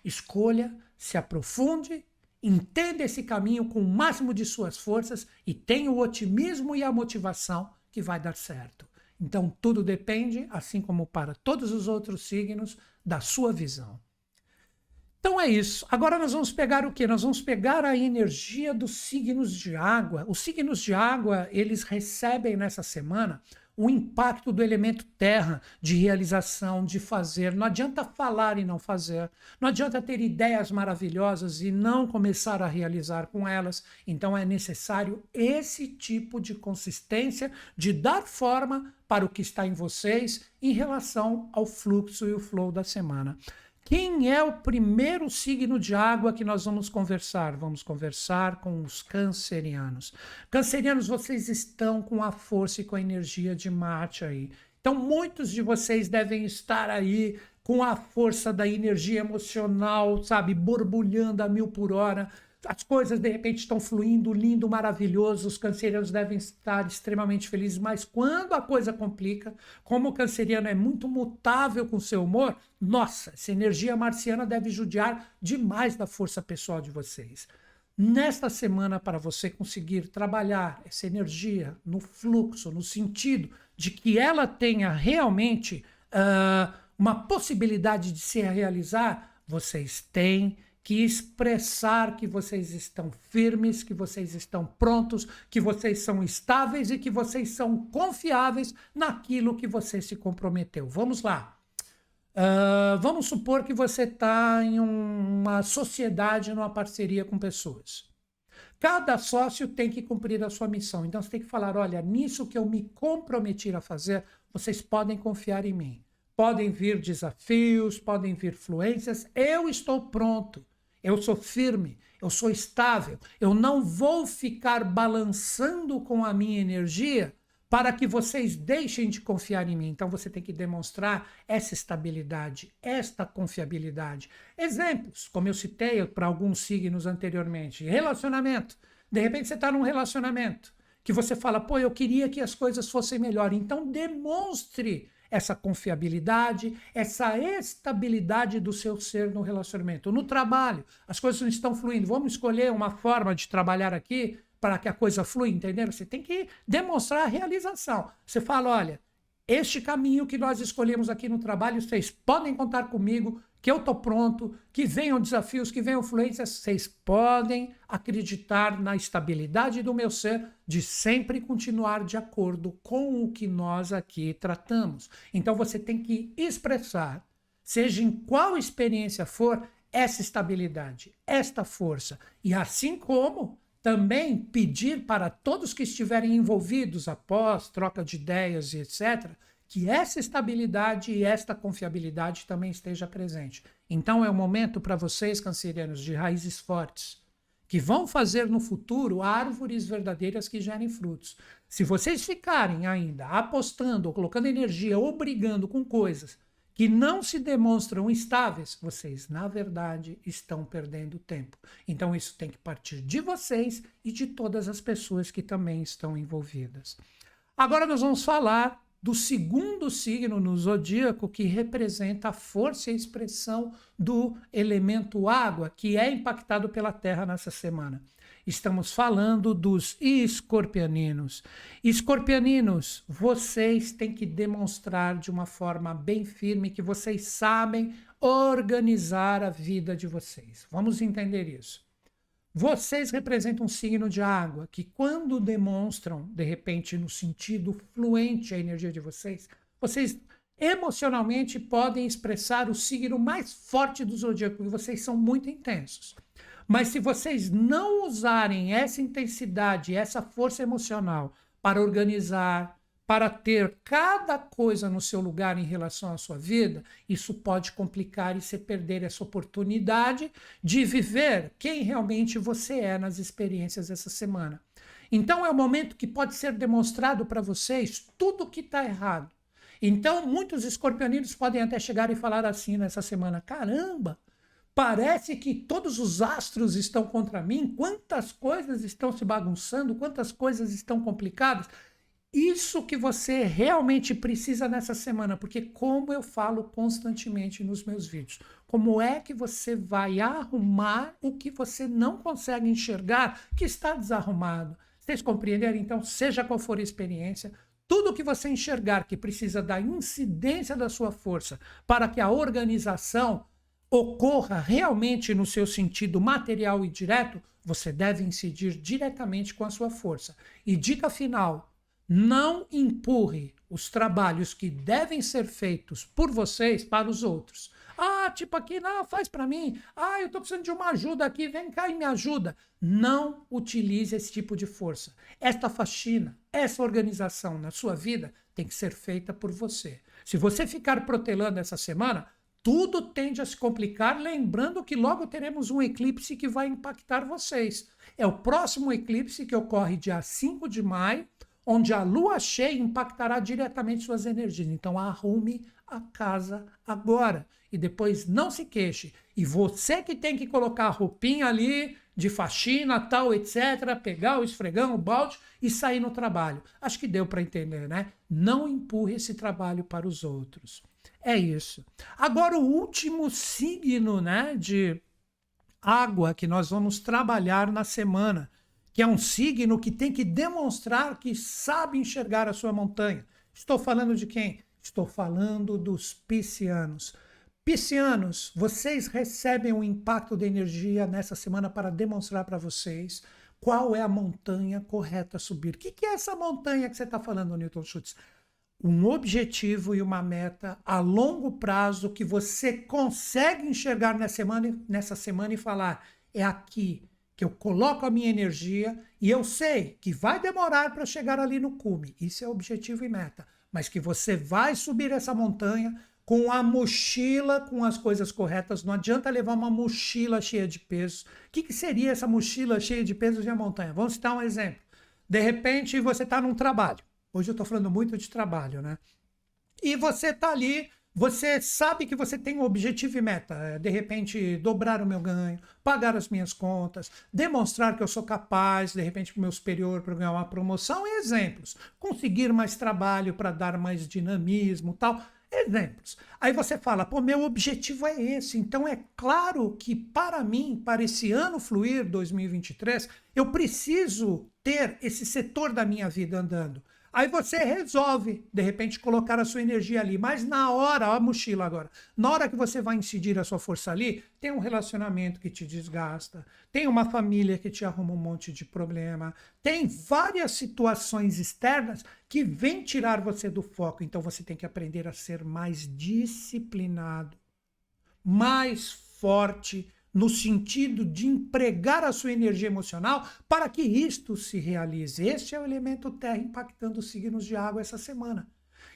escolha, se aprofunde entenda esse caminho com o máximo de suas forças e tenha o otimismo e a motivação que vai dar certo. Então, tudo depende, assim como para todos os outros signos, da sua visão. Então é isso. Agora nós vamos pegar o que? Nós vamos pegar a energia dos signos de água. Os signos de água, eles recebem nessa semana o impacto do elemento terra de realização, de fazer. Não adianta falar e não fazer. Não adianta ter ideias maravilhosas e não começar a realizar com elas. Então é necessário esse tipo de consistência de dar forma para o que está em vocês em relação ao fluxo e o flow da semana. Quem é o primeiro signo de água que nós vamos conversar? Vamos conversar com os cancerianos. Cancerianos, vocês estão com a força e com a energia de Marte aí. Então, muitos de vocês devem estar aí com a força da energia emocional, sabe, borbulhando a mil por hora, as coisas de repente estão fluindo lindo, maravilhoso, os cancerianos devem estar extremamente felizes, mas quando a coisa complica, como o canceriano é muito mutável com seu humor, nossa, essa energia marciana deve judiar demais da força pessoal de vocês. Nesta semana, para você conseguir trabalhar essa energia no fluxo, no sentido de que ela tenha realmente uh, uma possibilidade de se realizar, vocês têm que expressar que vocês estão firmes, que vocês estão prontos, que vocês são estáveis e que vocês são confiáveis naquilo que você se comprometeu. Vamos lá. Uh, vamos supor que você está em um, uma sociedade, numa parceria com pessoas. Cada sócio tem que cumprir a sua missão. Então você tem que falar: olha, nisso que eu me comprometi a fazer, vocês podem confiar em mim. Podem vir desafios, podem vir fluências, eu estou pronto. Eu sou firme, eu sou estável, eu não vou ficar balançando com a minha energia para que vocês deixem de confiar em mim. Então você tem que demonstrar essa estabilidade, esta confiabilidade. Exemplos, como eu citei para alguns signos anteriormente: relacionamento. De repente você está num relacionamento que você fala, pô, eu queria que as coisas fossem melhor. Então demonstre essa confiabilidade, essa estabilidade do seu ser no relacionamento. No trabalho, as coisas não estão fluindo. Vamos escolher uma forma de trabalhar aqui para que a coisa flua, entendeu? Você tem que demonstrar a realização. Você fala, olha, este caminho que nós escolhemos aqui no trabalho, vocês podem contar comigo, que eu estou pronto, que venham desafios, que venham fluências, vocês podem acreditar na estabilidade do meu ser de sempre continuar de acordo com o que nós aqui tratamos. Então você tem que expressar, seja em qual experiência for, essa estabilidade, esta força. E assim como também pedir para todos que estiverem envolvidos após troca de ideias e etc., que essa estabilidade e esta confiabilidade também esteja presente. Então é o momento para vocês, cancerianos, de raízes fortes, que vão fazer no futuro árvores verdadeiras que gerem frutos. Se vocês ficarem ainda apostando ou colocando energia ou brigando com coisas que não se demonstram estáveis, vocês, na verdade, estão perdendo tempo. Então, isso tem que partir de vocês e de todas as pessoas que também estão envolvidas. Agora, nós vamos falar do segundo signo no zodíaco que representa a força e a expressão do elemento água, que é impactado pela Terra nessa semana. Estamos falando dos escorpianinos. Escorpianinos, vocês têm que demonstrar de uma forma bem firme que vocês sabem organizar a vida de vocês. Vamos entender isso. Vocês representam um signo de água que, quando demonstram, de repente, no sentido fluente a energia de vocês, vocês emocionalmente podem expressar o signo mais forte do zodíaco, porque vocês são muito intensos. Mas se vocês não usarem essa intensidade, essa força emocional para organizar, para ter cada coisa no seu lugar em relação à sua vida, isso pode complicar e você perder essa oportunidade de viver quem realmente você é nas experiências dessa semana. Então é o momento que pode ser demonstrado para vocês tudo o que está errado. Então, muitos escorpioninos podem até chegar e falar assim nessa semana: caramba, parece que todos os astros estão contra mim, quantas coisas estão se bagunçando, quantas coisas estão complicadas. Isso que você realmente precisa nessa semana, porque como eu falo constantemente nos meus vídeos, como é que você vai arrumar o que você não consegue enxergar que está desarrumado? Vocês compreenderam? Então, seja qual for a experiência, tudo que você enxergar que precisa da incidência da sua força para que a organização ocorra realmente no seu sentido material e direto, você deve incidir diretamente com a sua força. E dica final: não empurre os trabalhos que devem ser feitos por vocês para os outros. Ah, tipo aqui, não, faz para mim. Ah, eu estou precisando de uma ajuda aqui, vem cá e me ajuda. Não utilize esse tipo de força. Esta faxina, essa organização na sua vida tem que ser feita por você. Se você ficar protelando essa semana, tudo tende a se complicar, lembrando que logo teremos um eclipse que vai impactar vocês. É o próximo eclipse que ocorre dia 5 de maio onde a lua cheia impactará diretamente suas energias. Então arrume a casa agora e depois não se queixe. E você que tem que colocar a roupinha ali de faxina, tal, etc, pegar o esfregão, o balde e sair no trabalho. Acho que deu para entender, né? Não empurre esse trabalho para os outros. É isso. Agora o último signo, né, de água que nós vamos trabalhar na semana que é um signo que tem que demonstrar que sabe enxergar a sua montanha. Estou falando de quem? Estou falando dos piscianos. Piscianos, vocês recebem um impacto de energia nessa semana para demonstrar para vocês qual é a montanha correta a subir. O que, que é essa montanha que você está falando, Newton Schultz? Um objetivo e uma meta a longo prazo que você consegue enxergar nessa semana, nessa semana e falar: é aqui, que eu coloco a minha energia e eu sei que vai demorar para chegar ali no cume. Isso é objetivo e meta. Mas que você vai subir essa montanha com a mochila com as coisas corretas. Não adianta levar uma mochila cheia de pesos. O que, que seria essa mochila cheia de pesos e a montanha? Vamos citar um exemplo. De repente você está num trabalho. Hoje eu estou falando muito de trabalho, né? E você está ali você sabe que você tem um objetivo e meta, é, de repente dobrar o meu ganho, pagar as minhas contas, demonstrar que eu sou capaz, de repente, para o meu superior para ganhar uma promoção exemplos. Conseguir mais trabalho para dar mais dinamismo, tal. Exemplos. Aí você fala, pô, meu objetivo é esse. Então é claro que para mim, para esse ano fluir 2023, eu preciso ter esse setor da minha vida andando. Aí você resolve, de repente, colocar a sua energia ali. Mas na hora, a mochila agora, na hora que você vai incidir a sua força ali, tem um relacionamento que te desgasta, tem uma família que te arruma um monte de problema, tem várias situações externas que vêm tirar você do foco. Então você tem que aprender a ser mais disciplinado, mais forte no sentido de empregar a sua energia emocional para que isto se realize. Este é o elemento terra impactando os signos de água essa semana.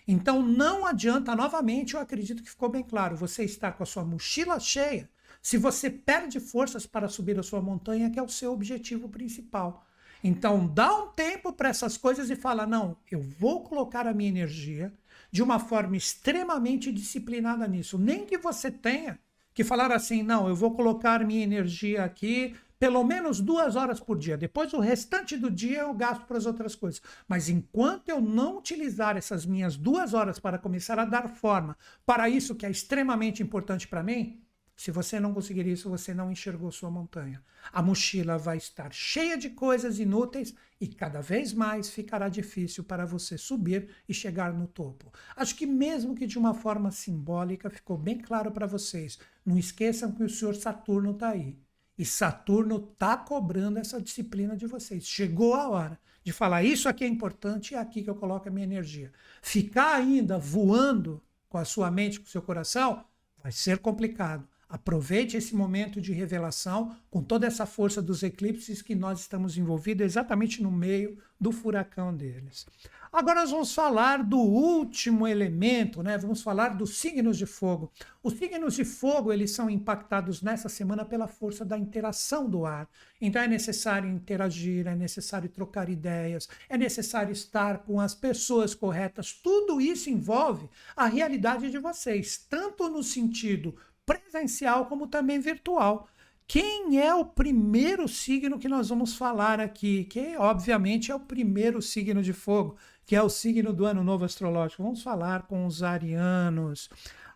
Então não adianta, novamente, eu acredito que ficou bem claro, você está com a sua mochila cheia, se você perde forças para subir a sua montanha, que é o seu objetivo principal. Então dá um tempo para essas coisas e fala: não, eu vou colocar a minha energia de uma forma extremamente disciplinada nisso. Nem que você tenha que falaram assim: não, eu vou colocar minha energia aqui pelo menos duas horas por dia. Depois, o restante do dia eu gasto para as outras coisas. Mas enquanto eu não utilizar essas minhas duas horas para começar a dar forma para isso que é extremamente importante para mim, se você não conseguir isso, você não enxergou sua montanha. A mochila vai estar cheia de coisas inúteis e cada vez mais ficará difícil para você subir e chegar no topo. Acho que, mesmo que de uma forma simbólica, ficou bem claro para vocês. Não esqueçam que o senhor Saturno está aí. E Saturno está cobrando essa disciplina de vocês. Chegou a hora de falar: isso aqui é importante e é aqui que eu coloco a minha energia. Ficar ainda voando com a sua mente, com o seu coração, vai ser complicado. Aproveite esse momento de revelação com toda essa força dos eclipses que nós estamos envolvidos exatamente no meio do furacão deles. Agora nós vamos falar do último elemento, né? Vamos falar dos signos de fogo. Os signos de fogo, eles são impactados nessa semana pela força da interação do ar. Então é necessário interagir, é necessário trocar ideias, é necessário estar com as pessoas corretas. Tudo isso envolve a realidade de vocês, tanto no sentido presencial como também virtual. Quem é o primeiro signo que nós vamos falar aqui? Que obviamente é o primeiro signo de fogo, que é o signo do ano novo astrológico. Vamos falar com os arianos.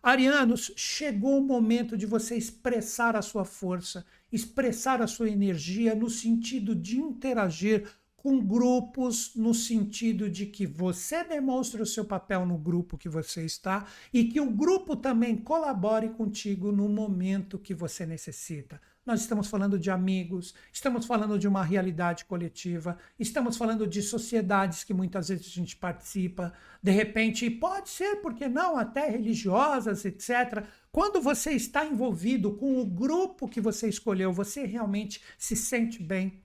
Arianos, chegou o momento de você expressar a sua força, expressar a sua energia no sentido de interagir com grupos, no sentido de que você demonstre o seu papel no grupo que você está e que o grupo também colabore contigo no momento que você necessita. Nós estamos falando de amigos, estamos falando de uma realidade coletiva, estamos falando de sociedades que muitas vezes a gente participa, de repente, pode ser, porque não, até religiosas, etc. Quando você está envolvido com o grupo que você escolheu, você realmente se sente bem.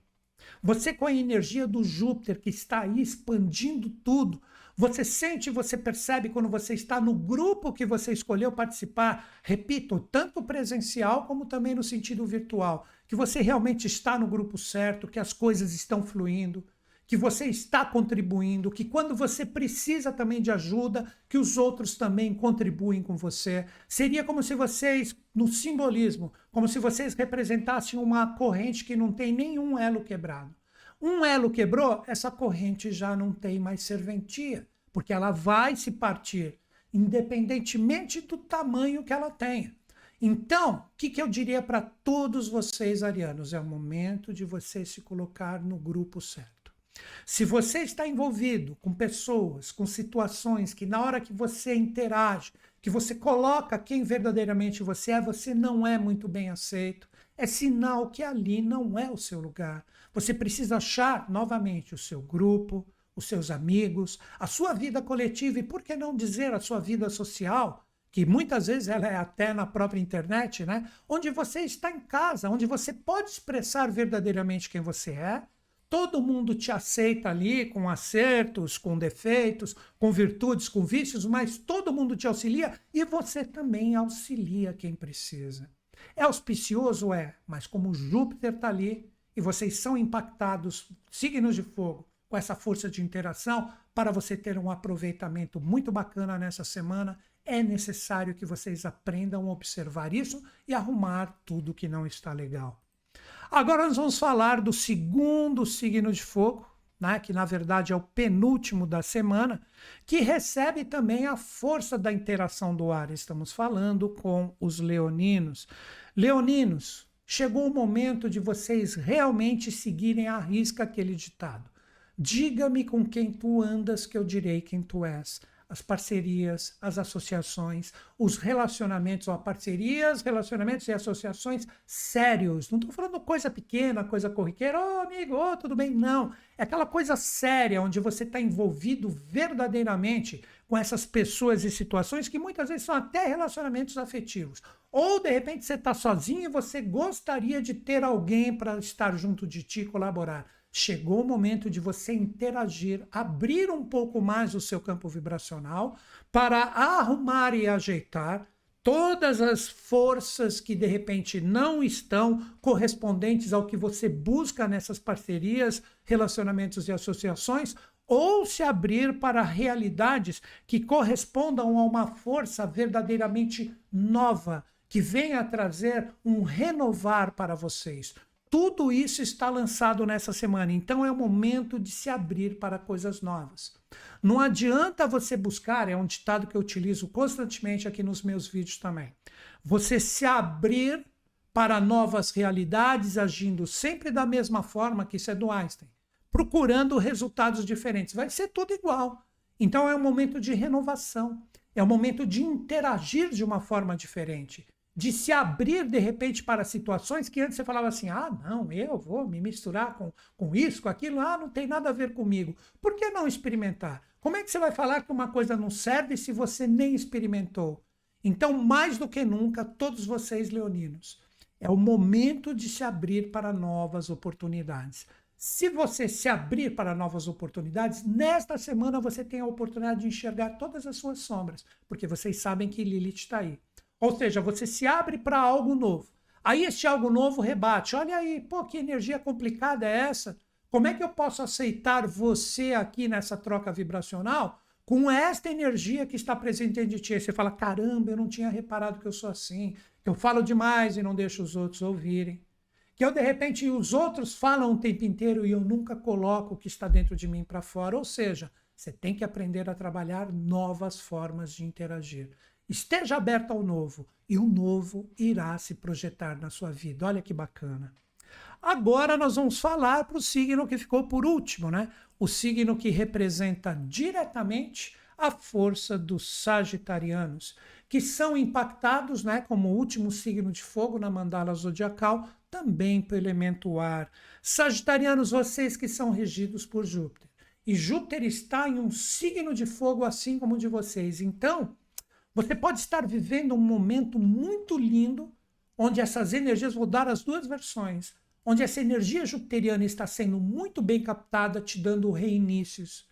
Você, com a energia do Júpiter que está aí expandindo tudo, você sente, você percebe quando você está no grupo que você escolheu participar, repito, tanto presencial como também no sentido virtual, que você realmente está no grupo certo, que as coisas estão fluindo, que você está contribuindo, que quando você precisa também de ajuda, que os outros também contribuem com você. Seria como se vocês, no simbolismo, como se vocês representassem uma corrente que não tem nenhum elo quebrado. Um elo quebrou, essa corrente já não tem mais serventia, porque ela vai se partir, independentemente do tamanho que ela tenha. Então, o que, que eu diria para todos vocês, arianos? É o momento de você se colocar no grupo certo. Se você está envolvido com pessoas, com situações que na hora que você interage, que você coloca quem verdadeiramente você é, você não é muito bem aceito, é sinal que ali não é o seu lugar. Você precisa achar novamente o seu grupo, os seus amigos, a sua vida coletiva e, por que não dizer, a sua vida social, que muitas vezes ela é até na própria internet, né? Onde você está em casa, onde você pode expressar verdadeiramente quem você é. Todo mundo te aceita ali com acertos, com defeitos, com virtudes, com vícios, mas todo mundo te auxilia e você também auxilia quem precisa. É auspicioso? É, mas como Júpiter está ali, e vocês são impactados, signos de fogo, com essa força de interação, para você ter um aproveitamento muito bacana nessa semana, é necessário que vocês aprendam a observar isso e arrumar tudo que não está legal. Agora nós vamos falar do segundo signo de fogo, né, que na verdade é o penúltimo da semana, que recebe também a força da interação do ar. Estamos falando com os leoninos. Leoninos, Chegou o momento de vocês realmente seguirem à risca aquele ditado. Diga-me com quem tu andas, que eu direi quem tu és as parcerias, as associações, os relacionamentos, ó, parcerias, relacionamentos e associações sérios. Não estou falando coisa pequena, coisa corriqueira, ô oh, amigo, oh, tudo bem. Não. É aquela coisa séria onde você está envolvido verdadeiramente com essas pessoas e situações que muitas vezes são até relacionamentos afetivos. Ou de repente você está sozinho e você gostaria de ter alguém para estar junto de ti, colaborar. Chegou o momento de você interagir, abrir um pouco mais o seu campo vibracional para arrumar e ajeitar todas as forças que de repente não estão correspondentes ao que você busca nessas parcerias, relacionamentos e associações, ou se abrir para realidades que correspondam a uma força verdadeiramente nova, que venha trazer um renovar para vocês, tudo isso está lançado nessa semana, então é o momento de se abrir para coisas novas. Não adianta você buscar, é um ditado que eu utilizo constantemente aqui nos meus vídeos também. Você se abrir para novas realidades, agindo sempre da mesma forma, que isso é do Einstein, procurando resultados diferentes. Vai ser tudo igual. Então é um momento de renovação, é um momento de interagir de uma forma diferente de se abrir de repente para situações que antes você falava assim: ah, não, eu vou me misturar com, com isso, com aquilo, ah, não tem nada a ver comigo. Por que não experimentar? Como é que você vai falar que uma coisa não serve se você nem experimentou? Então, mais do que nunca, todos vocês leoninos, é o momento de se abrir para novas oportunidades. Se você se abrir para novas oportunidades, nesta semana você tem a oportunidade de enxergar todas as suas sombras, porque vocês sabem que Lilith está aí. Ou seja, você se abre para algo novo. Aí este algo novo rebate. Olha aí, pô, que energia complicada é essa? Como é que eu posso aceitar você aqui nessa troca vibracional com esta energia que está presente de ti? Você fala: caramba, eu não tinha reparado que eu sou assim, que eu falo demais e não deixo os outros ouvirem que eu de repente os outros falam o tempo inteiro e eu nunca coloco o que está dentro de mim para fora. Ou seja, você tem que aprender a trabalhar novas formas de interagir. Esteja aberto ao novo e o novo irá se projetar na sua vida. Olha que bacana. Agora nós vamos falar para o signo que ficou por último, né? O signo que representa diretamente a força dos sagitarianos, que são impactados, né, como último signo de fogo na mandala zodiacal, também pelo elemento ar. Sagitarianos, vocês que são regidos por Júpiter. E Júpiter está em um signo de fogo, assim como o de vocês. Então, você pode estar vivendo um momento muito lindo, onde essas energias, vou dar as duas versões, onde essa energia jupiteriana está sendo muito bem captada, te dando reinícios,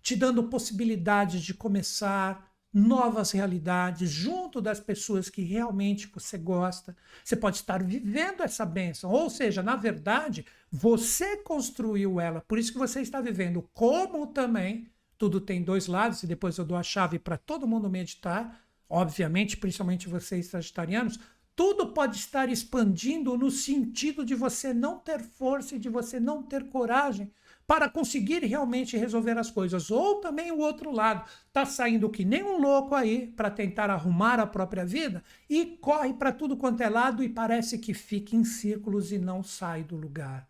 te dando possibilidades de começar, novas realidades junto das pessoas que realmente você gosta. Você pode estar vivendo essa bênção, ou seja, na verdade, você construiu ela, por isso que você está vivendo. Como também tudo tem dois lados, e depois eu dou a chave para todo mundo meditar, obviamente, principalmente vocês sagitarianos, tudo pode estar expandindo no sentido de você não ter força e de você não ter coragem para conseguir realmente resolver as coisas. Ou também o outro lado, tá saindo que nem um louco aí para tentar arrumar a própria vida e corre para tudo quanto é lado e parece que fica em círculos e não sai do lugar.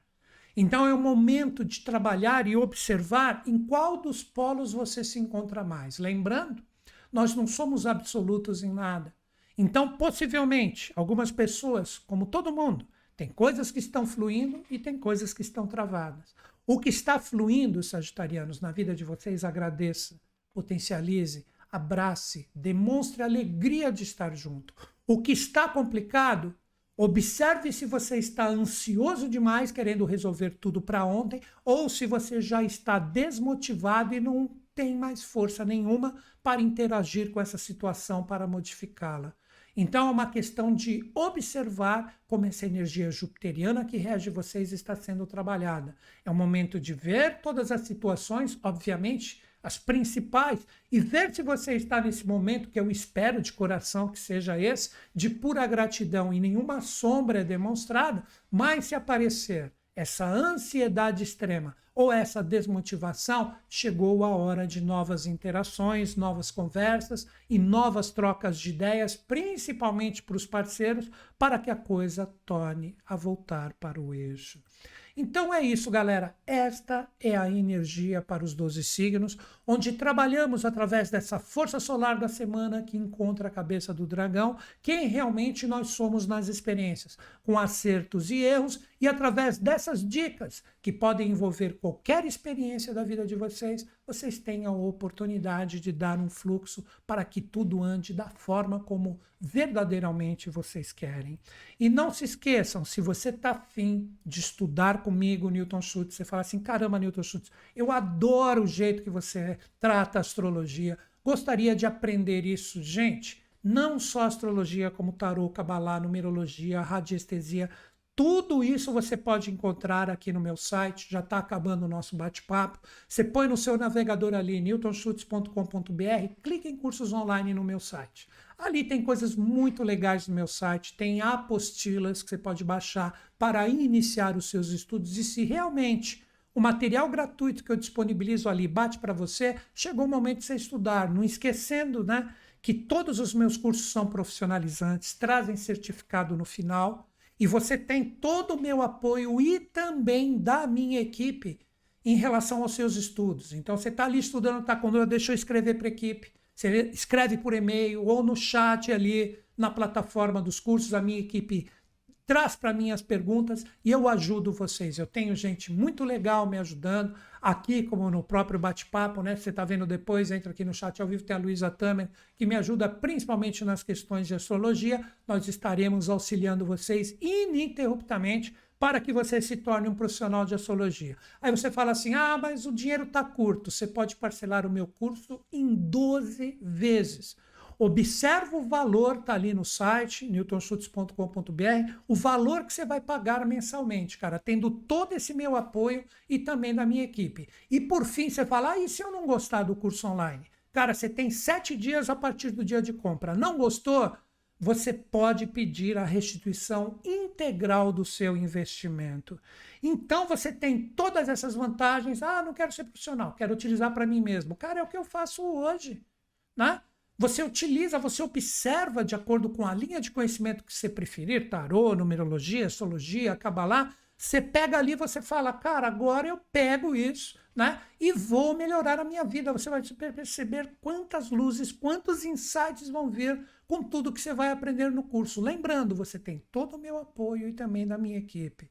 Então é o momento de trabalhar e observar em qual dos polos você se encontra mais. Lembrando, nós não somos absolutos em nada. Então, possivelmente, algumas pessoas, como todo mundo, tem coisas que estão fluindo e tem coisas que estão travadas. O que está fluindo, sagitarianos, na vida de vocês, agradeça, potencialize, abrace, demonstre alegria de estar junto. O que está complicado, observe se você está ansioso demais, querendo resolver tudo para ontem, ou se você já está desmotivado e não tem mais força nenhuma para interagir com essa situação, para modificá-la. Então é uma questão de observar como essa energia jupiteriana que rege vocês está sendo trabalhada. É um momento de ver todas as situações, obviamente, as principais, e ver se você está nesse momento, que eu espero de coração que seja esse, de pura gratidão e nenhuma sombra é demonstrada, mas se aparecer essa ansiedade extrema ou essa desmotivação, chegou a hora de novas interações, novas conversas e novas trocas de ideias, principalmente para os parceiros, para que a coisa torne a voltar para o eixo. Então é isso, galera. Esta é a energia para os 12 signos, onde trabalhamos através dessa força solar da semana que encontra a cabeça do dragão, quem realmente nós somos nas experiências, com acertos e erros, e através dessas dicas que podem envolver qualquer experiência da vida de vocês, vocês têm a oportunidade de dar um fluxo para que tudo ande da forma como verdadeiramente vocês querem. E não se esqueçam, se você está afim de estudar comigo, Newton Schultz, você fala assim: caramba, Newton Schultz, eu adoro o jeito que você trata a astrologia, gostaria de aprender isso. Gente, não só astrologia, como tarô, cabalá, numerologia, radiestesia, tudo isso você pode encontrar aqui no meu site. Já está acabando o nosso bate-papo. Você põe no seu navegador ali, newtonschutz.com.br, clica em cursos online no meu site. Ali tem coisas muito legais no meu site, tem apostilas que você pode baixar para iniciar os seus estudos. E se realmente o material gratuito que eu disponibilizo ali bate para você, chegou o momento de você estudar, não esquecendo, né? Que todos os meus cursos são profissionalizantes, trazem certificado no final e você tem todo o meu apoio e também da minha equipe em relação aos seus estudos. Então, você está ali estudando, está com dúvida, deixa eu escrever para a equipe. Você escreve por e-mail ou no chat ali na plataforma dos cursos, a minha equipe traz para mim as perguntas e eu ajudo vocês. Eu tenho gente muito legal me ajudando aqui, como no próprio bate-papo, né? Você está vendo depois, entra aqui no chat ao vivo, tem a Luísa Tamer, que me ajuda principalmente nas questões de astrologia. Nós estaremos auxiliando vocês ininterruptamente para que você se torne um profissional de astrologia. Aí você fala assim: ah, mas o dinheiro está curto. Você pode parcelar o meu curso em 12 vezes. Observa o valor, está ali no site, newtonschutz.com.br, o valor que você vai pagar mensalmente, cara, tendo todo esse meu apoio e também da minha equipe. E por fim, você fala, ah, e se eu não gostar do curso online? Cara, você tem sete dias a partir do dia de compra. Não gostou? Você pode pedir a restituição integral do seu investimento. Então você tem todas essas vantagens. Ah, não quero ser profissional, quero utilizar para mim mesmo. Cara, é o que eu faço hoje, né? Você utiliza, você observa de acordo com a linha de conhecimento que você preferir, tarô, numerologia, astrologia, cabalá, você pega ali, você fala, cara, agora eu pego isso, né? E vou melhorar a minha vida. Você vai perceber quantas luzes, quantos insights vão vir com tudo que você vai aprender no curso. Lembrando, você tem todo o meu apoio e também da minha equipe.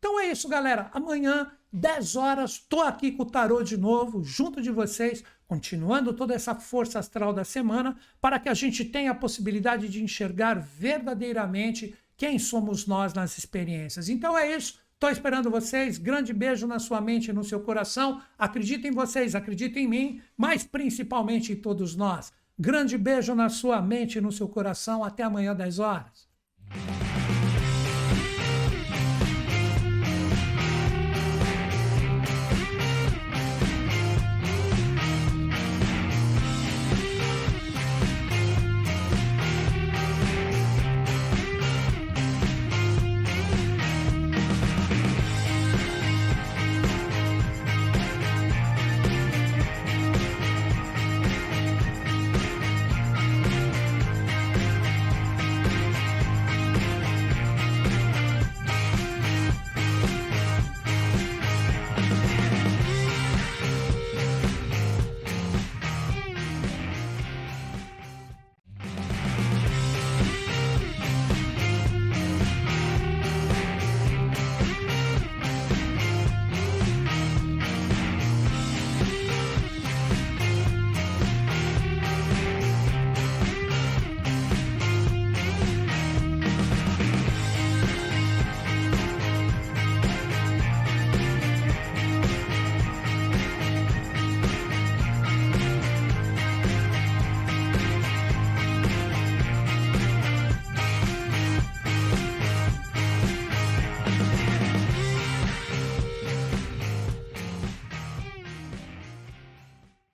Então é isso, galera. Amanhã, 10 horas, estou aqui com o Tarô de novo, junto de vocês, continuando toda essa força astral da semana, para que a gente tenha a possibilidade de enxergar verdadeiramente quem somos nós nas experiências. Então é isso. Estou esperando vocês. Grande beijo na sua mente e no seu coração. Acredito em vocês, acredito em mim, mas principalmente em todos nós. Grande beijo na sua mente e no seu coração. Até amanhã, 10 horas.